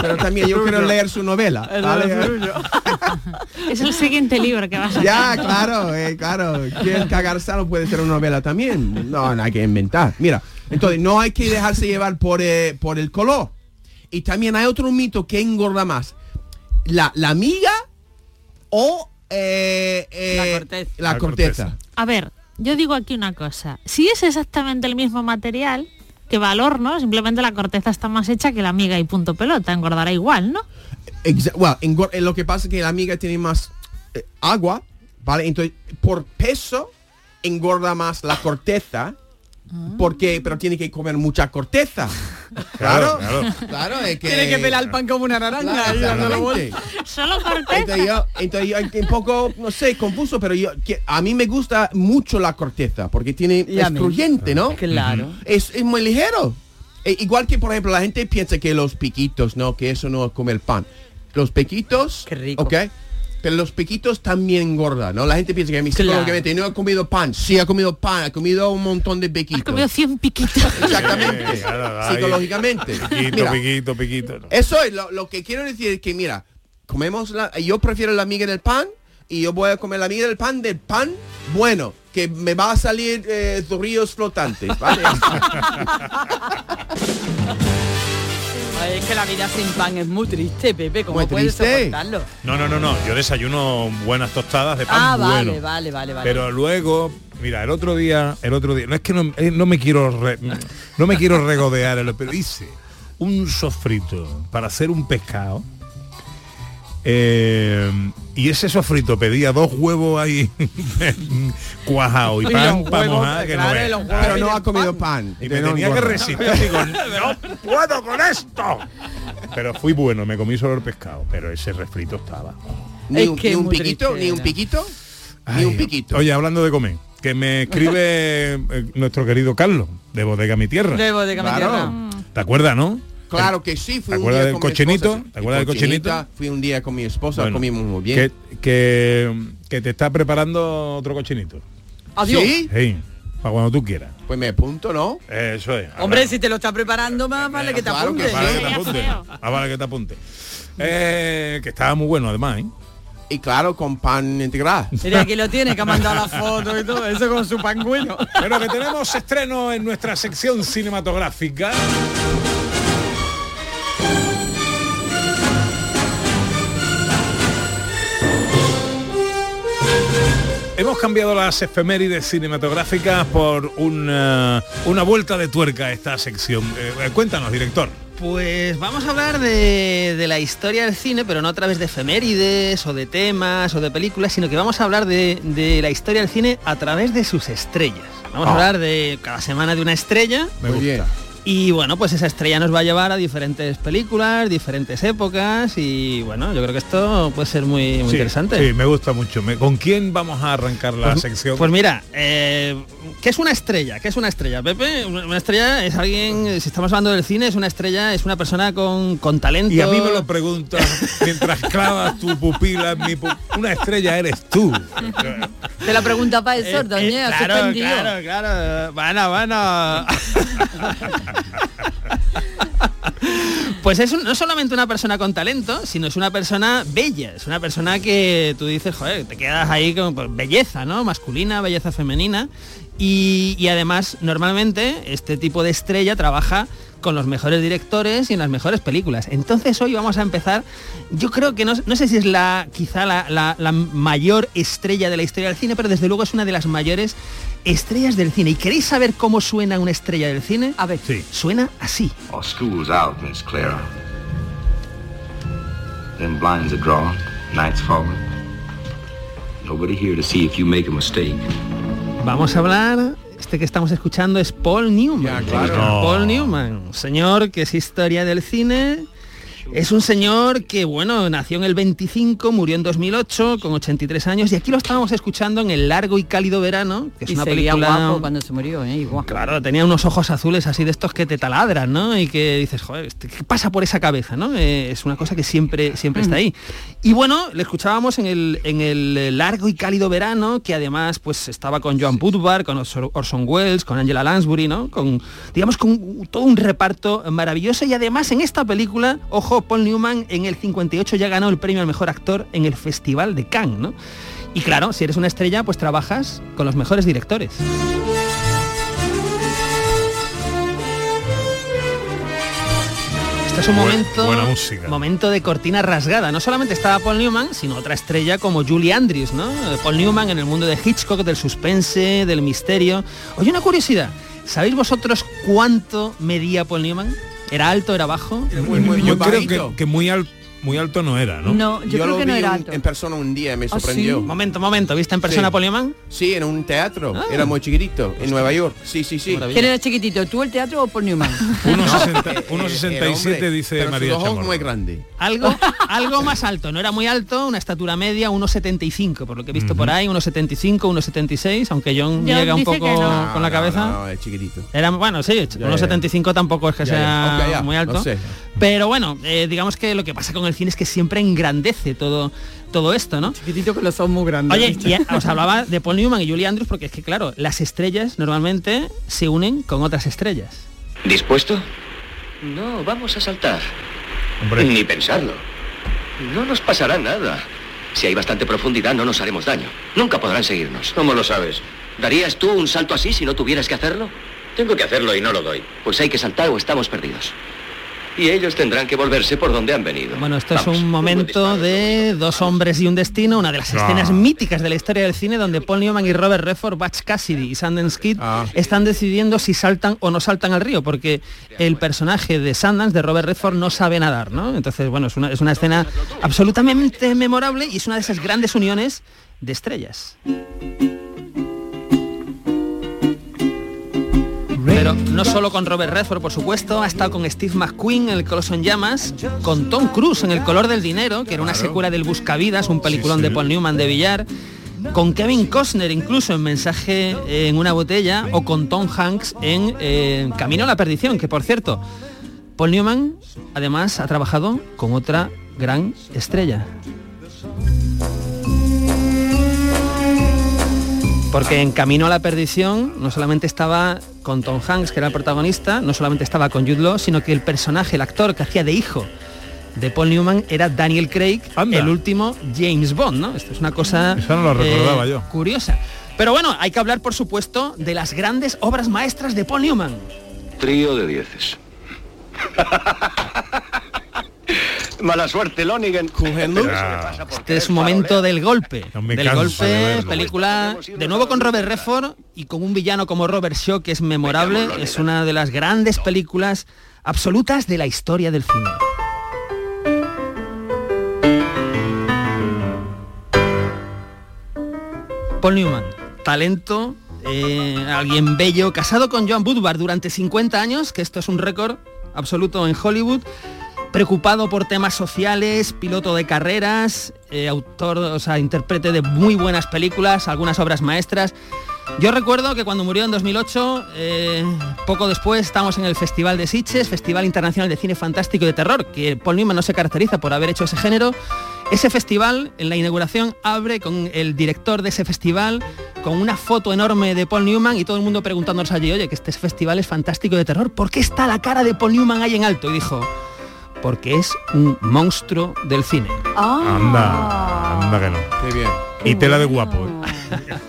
[SPEAKER 11] Pero también yo quiero leer su novela. ¿vale?
[SPEAKER 6] es el siguiente libro que vas a
[SPEAKER 11] Ya, claro, eh, claro. Que cagar sano puede ser una novela también. No, no hay que inventar. Mira, entonces no hay que dejarse llevar por, eh, por el color. Y también hay otro mito que engorda más. La, la miga o eh, eh,
[SPEAKER 5] La corteza.
[SPEAKER 11] la
[SPEAKER 3] La
[SPEAKER 11] corteza.
[SPEAKER 3] corteza.
[SPEAKER 6] A ver, yo digo aquí una cosa. Si es exactamente el mismo material que va al horno, simplemente la corteza está más hecha que la miga y punto pelota, engordará igual, ¿no?
[SPEAKER 11] Exa- well, engor- eh, lo que pasa es que la miga tiene más eh, agua, ¿vale? Entonces, por peso, engorda más la corteza. Porque, pero tiene que comer mucha corteza.
[SPEAKER 3] Claro,
[SPEAKER 11] Claro,
[SPEAKER 3] claro.
[SPEAKER 11] es que...
[SPEAKER 5] Tiene que pelar el pan como una naranja.
[SPEAKER 11] Claro,
[SPEAKER 5] y dándole
[SPEAKER 11] exactamente.
[SPEAKER 5] vuelta.
[SPEAKER 6] Solo corteza.
[SPEAKER 11] Entonces yo, entonces yo un poco, no sé, confuso, pero yo, que a mí me gusta mucho la corteza, porque tiene, crujiente, ¿no?
[SPEAKER 5] Claro.
[SPEAKER 11] Es, es muy ligero. E- igual que, por ejemplo, la gente piensa que los piquitos, ¿no? Que eso no es comer pan. Los piquitos,
[SPEAKER 5] Qué rico.
[SPEAKER 11] ¿ok? Pero los piquitos también engordan, ¿no? La gente piensa que a mí
[SPEAKER 5] Claro.
[SPEAKER 11] psicológicamente no ha comido pan. Sí, ha comido pan, ha comido un montón de
[SPEAKER 6] Has
[SPEAKER 11] piquitos.
[SPEAKER 6] comido 100 piquitos.
[SPEAKER 11] Exactamente.
[SPEAKER 3] Sí, claro, ahí.
[SPEAKER 11] Psicológicamente.
[SPEAKER 3] Piquito,
[SPEAKER 11] Mira,
[SPEAKER 3] piquito, piquito.
[SPEAKER 11] eso es lo, lo que quiero decir es que mira, comemos la, yo prefiero la miga del pan y yo voy a comer la miga del pan del pan bueno, que me va a salir eh, ríos flotantes, ¿vale?
[SPEAKER 5] Ay, es que la vida sin pan es muy triste, Pepe. ¿Cómo
[SPEAKER 11] Muy
[SPEAKER 5] puedes
[SPEAKER 11] triste.
[SPEAKER 5] soportarlo?
[SPEAKER 3] No, no, no, no. Yo desayuno buenas tostadas de pan
[SPEAKER 5] Ah, vale,
[SPEAKER 3] bueno.
[SPEAKER 5] vale, vale, vale.
[SPEAKER 3] Pero luego, mira, el otro día, el otro día, no es que no, eh, no me quiero re- no me quiero regodear, el- pero hice un sofrito para hacer un pescado. Eh, y ese sofrito pedía dos huevos ahí cuajados y pan para mojar que no
[SPEAKER 5] claro, huevos
[SPEAKER 11] Pero no ha comido pan.
[SPEAKER 3] Y me
[SPEAKER 11] no
[SPEAKER 3] tenía que resistir. Digo, no puedo con esto. Pero fui bueno, me comí solo el pescado, pero ese refrito estaba.
[SPEAKER 11] Ni
[SPEAKER 5] Es
[SPEAKER 11] un,
[SPEAKER 5] que
[SPEAKER 11] ni un piquito, ni un piquito, ni un piquito.
[SPEAKER 3] Oye, hablando de comer, que me escribe eh, nuestro querido Carlos, de Bodega Mi Tierra.
[SPEAKER 5] De bodega mi
[SPEAKER 11] Claro.
[SPEAKER 5] tierra.
[SPEAKER 3] ¿Te acuerdas, no?
[SPEAKER 11] Claro que sí,
[SPEAKER 3] ¿Te
[SPEAKER 11] fui un día
[SPEAKER 3] del
[SPEAKER 11] con mi
[SPEAKER 3] cochinito?
[SPEAKER 11] esposa.
[SPEAKER 3] ¿Te acuerdas del cochinito?
[SPEAKER 11] Fui un día con mi esposa,
[SPEAKER 3] Bueno,
[SPEAKER 11] comimos muy bien.
[SPEAKER 3] Que, que, que te está preparando otro cochinito.
[SPEAKER 5] Adiós.
[SPEAKER 11] ¿Sí?
[SPEAKER 3] Sí, para cuando tú quieras.
[SPEAKER 11] Pues me apunto, ¿no?
[SPEAKER 3] Eso es.
[SPEAKER 5] Hombre, si te lo está preparando, más vale que te
[SPEAKER 11] sí.
[SPEAKER 3] Más vale que te apunte. Más vale que te apunte. Eh, que estaba muy bueno además, ¿eh?
[SPEAKER 11] Y claro, con pan integral.
[SPEAKER 5] Mira, aquí lo tiene, que ha mandado la foto y todo, eso con su pangüino.
[SPEAKER 3] Bueno, que tenemos estreno en nuestra sección cinematográfica. Hemos cambiado las efemérides cinematográficas por una, una vuelta de tuerca a esta sección. Eh, eh, cuéntanos, director.
[SPEAKER 4] Pues vamos a hablar de, de la historia del cine, pero no a través de efemérides o de temas o de películas, sino que vamos a hablar de, de la historia del cine a través de sus estrellas. Vamos a
[SPEAKER 11] Ah.
[SPEAKER 4] hablar de cada semana de una estrella
[SPEAKER 3] Me gusta.
[SPEAKER 4] Y bueno, pues esa estrella nos va a llevar a diferentes películas, diferentes épocas y bueno, yo creo que esto puede ser muy, muy
[SPEAKER 3] Sí,
[SPEAKER 4] interesante.
[SPEAKER 3] Sí, me gusta mucho. Me- ¿Con quién vamos a arrancar la
[SPEAKER 4] Pues-
[SPEAKER 3] sección?
[SPEAKER 4] Pues mira, eh, ¿qué es una estrella? ¿Qué es una estrella, Pepe? Una estrella es alguien, si estamos hablando del cine, es una estrella, es una persona con, con talento.
[SPEAKER 3] Y a mí me lo preguntas mientras clavas tu pupila en mi pu- Una estrella eres tú.
[SPEAKER 5] Te la pregunta para el
[SPEAKER 4] Eh,
[SPEAKER 5] sordo,
[SPEAKER 4] eh, claro, claro, claro. Bueno, bueno. Pues es no solamente una persona con talento, sino es una persona bella, es una persona que tú dices, joder, te quedas ahí con pues, belleza, ¿no? Masculina, belleza femenina. Y, además, normalmente, este tipo de estrella trabaja con los mejores directores y en las mejores películas. Entonces hoy vamos a empezar, yo creo que no, sé si es la quizá la mayor estrella de la historia del cine, pero desde luego es una de las mayores estrellas del cine. ¿Y queréis saber cómo suena una estrella del cine? A ver, suena así.
[SPEAKER 30] Our school's out, Miss Clara. Then blinds are drawn, night's falling. Nobody here to see if you make a mistake.
[SPEAKER 4] Vamos a hablar, este que estamos escuchando es Paul Newman.
[SPEAKER 30] claro.
[SPEAKER 4] Paul Newman, un señor que es historia del cine. Es un señor que, bueno, nació en el 25, murió en 2008 con 83 años y aquí lo estábamos escuchando en El largo y cálido verano, que es
[SPEAKER 5] y
[SPEAKER 4] una película...
[SPEAKER 5] guapo cuando se murió, ¿eh? Igual.
[SPEAKER 4] Claro, tenía unos ojos azules así de estos que te taladran, ¿no? Y que dices, joder, este, ¿qué pasa por esa cabeza, no? Eh, es una cosa que siempre, siempre está ahí. Y bueno, le escuchábamos en el, en el largo y cálido verano, que además pues estaba con Joan Woodward, con Orson Orson Welles, con Angela Lansbury, ¿no? Con, digamos, con todo un reparto maravilloso. Y además en esta película, ojo, Paul Newman en el 58 ya ganó el premio al mejor actor en el Festival de Cannes, ¿no? Y claro, si eres una estrella, pues trabajas con los mejores directores. Este es un
[SPEAKER 3] Buen-
[SPEAKER 4] momento,
[SPEAKER 3] buena música.
[SPEAKER 4] momento de cortina rasgada. No solamente estaba Paul Newman, sino otra estrella como Julie Andrews, ¿no? Paul Newman en el mundo de Hitchcock, del suspense, del misterio. Oye, una curiosidad. ¿Sabéis vosotros cuánto medía Paul Newman? ¿Era alto, era bajo?
[SPEAKER 3] yo creo que, que muy, al- muy alto no era, ¿no?
[SPEAKER 5] No, yo, creo
[SPEAKER 11] lo
[SPEAKER 5] que no
[SPEAKER 11] vi
[SPEAKER 5] era
[SPEAKER 11] un-
[SPEAKER 5] alto.
[SPEAKER 11] en persona un día, me
[SPEAKER 5] ¿Ah,
[SPEAKER 11] sorprendió.
[SPEAKER 5] sí?
[SPEAKER 4] Momento, momento, ¿viste en persona
[SPEAKER 11] Sí.
[SPEAKER 4] Paul Newman?
[SPEAKER 11] Sí, en un teatro.
[SPEAKER 4] Ah.
[SPEAKER 11] Era muy chiquitito, en Nueva York. Sí, sí, sí.
[SPEAKER 5] ¿Quién era chiquitito? ¿Tú el teatro o Paul Newman?
[SPEAKER 3] 1,67 dice
[SPEAKER 11] pero
[SPEAKER 3] María
[SPEAKER 11] ojos muy grande.
[SPEAKER 4] Algo, algo más alto, no era muy alto, una estatura media, 1,75, por lo que he visto por ahí, 1,75, 1,76, aunque John
[SPEAKER 5] John
[SPEAKER 4] llega un poco
[SPEAKER 5] no.
[SPEAKER 4] con la
[SPEAKER 11] No,
[SPEAKER 4] cabeza.
[SPEAKER 11] No, no, es chiquitito.
[SPEAKER 4] Era, bueno, sí,
[SPEAKER 11] Ya,
[SPEAKER 4] 1,75 tampoco es que
[SPEAKER 11] Ya,
[SPEAKER 4] sea
[SPEAKER 11] ya,
[SPEAKER 4] muy alto.
[SPEAKER 11] no sé.
[SPEAKER 4] Pero bueno, eh, digamos que lo que pasa con el cine es que siempre engrandece todo, todo esto, ¿no?
[SPEAKER 5] Chiquitito que los son muy grandes.
[SPEAKER 4] Oye, y os hablaba de Paul Newman y Julie Andrews porque es que, claro, las estrellas normalmente se unen con otras estrellas.
[SPEAKER 31] ¿Dispuesto? No, vamos a saltar. Ni pensarlo. No nos pasará nada. Si hay bastante profundidad no nos haremos daño. Nunca podrán seguirnos. ¿Cómo lo sabes? ¿Darías tú un salto así si no tuvieras que hacerlo? Tengo que hacerlo y no lo doy. Pues hay que saltar o estamos perdidos. Y ellos tendrán que volverse por donde han venido.
[SPEAKER 4] Bueno, esto es un momento de dos hombres y un destino, una de las
[SPEAKER 31] Ah.
[SPEAKER 4] escenas míticas de la historia del cine donde Paul Newman y Robert Redford, Butch Cassidy y Sundance Kid están decidiendo si saltan o no saltan al río, porque el personaje de Sundance, de Robert Redford, no sabe nadar, ¿no? Entonces, bueno, es una, es una escena absolutamente memorable y es una de esas grandes uniones de estrellas. Pero no solo con Robert Redford, por supuesto, ha estado con Steve McQueen en El Coloso en Llamas, con Tom Cruise en El Color del Dinero, que era una secuela del Buscavidas, un peliculón de Paul Newman de Villar, con Kevin Costner incluso en Mensaje en una botella, o con Tom Hanks en eh, Camino a la Perdición, que por cierto, Paul Newman además ha trabajado con otra gran estrella. Porque en Camino a la Perdición no solamente estaba con Tom Hanks, que era el protagonista, no solamente estaba con Jude Law, sino que el personaje, el actor que hacía de hijo de Paul Newman era Daniel Craig, el último James Bond, ¿no? Esto es una cosa
[SPEAKER 3] Eso no lo recordaba yo.
[SPEAKER 4] curiosa. Pero bueno, hay que hablar, por supuesto, de las grandes obras maestras de Paul Newman.
[SPEAKER 31] Trío de dieces. Mala suerte, Lonigan.
[SPEAKER 4] Este es un momento del golpe. del
[SPEAKER 3] de
[SPEAKER 4] golpe, película de nuevo con Robert Redford y con un villano como Robert Shaw que es memorable. Es una de las grandes películas absolutas de la historia del cine. Paul Newman, talento, eh, alguien bello, casado con Joan Woodward durante 50 años, que esto es un récord absoluto en Hollywood, preocupado por temas sociales, piloto de carreras, eh, autor, o sea, intérprete de muy buenas películas, algunas obras maestras. Yo recuerdo que cuando murió en 2008, eh, poco después estábamos en el Festival de Sitges, Festival Internacional de Cine Fantástico y de Terror, que Paul Newman no se caracteriza por haber hecho ese género. Ese festival, en la inauguración, abre con el director de ese festival, con una foto enorme de Paul Newman y todo el mundo preguntándonos allí, oye, que este festival es fantástico de terror, ¿por qué está la cara de Paul Newman ahí en alto? Y dijo, porque es un monstruo del cine.
[SPEAKER 5] Ah.
[SPEAKER 3] Anda, anda que no.
[SPEAKER 11] Qué bien.
[SPEAKER 3] Y tela de guapo. ¿eh?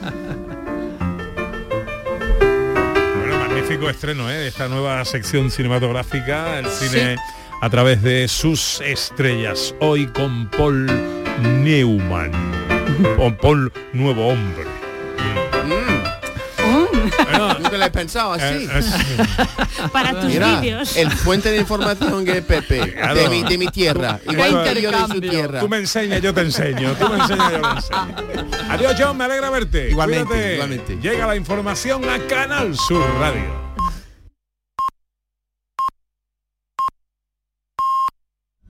[SPEAKER 3] bueno, magnífico estreno ¿eh? de esta nueva sección cinematográfica, el cine a través de sus estrellas. Hoy con Paul Newman. Con Paul Nuevo Hombre.
[SPEAKER 11] Nunca lo he pensado así.
[SPEAKER 3] Eh, eh.
[SPEAKER 6] Para tus vídeos.
[SPEAKER 11] el fuente de información que es Pepe,
[SPEAKER 3] Claro.
[SPEAKER 11] de mi, de mi tierra, igual que yo de su tierra.
[SPEAKER 3] Tú me enseñas, yo te enseño. Tú me enseñas, yo te enseño. Adiós, John, me alegra verte.
[SPEAKER 11] Igualmente, igualmente.
[SPEAKER 3] Llega la información a Canal Sur Radio.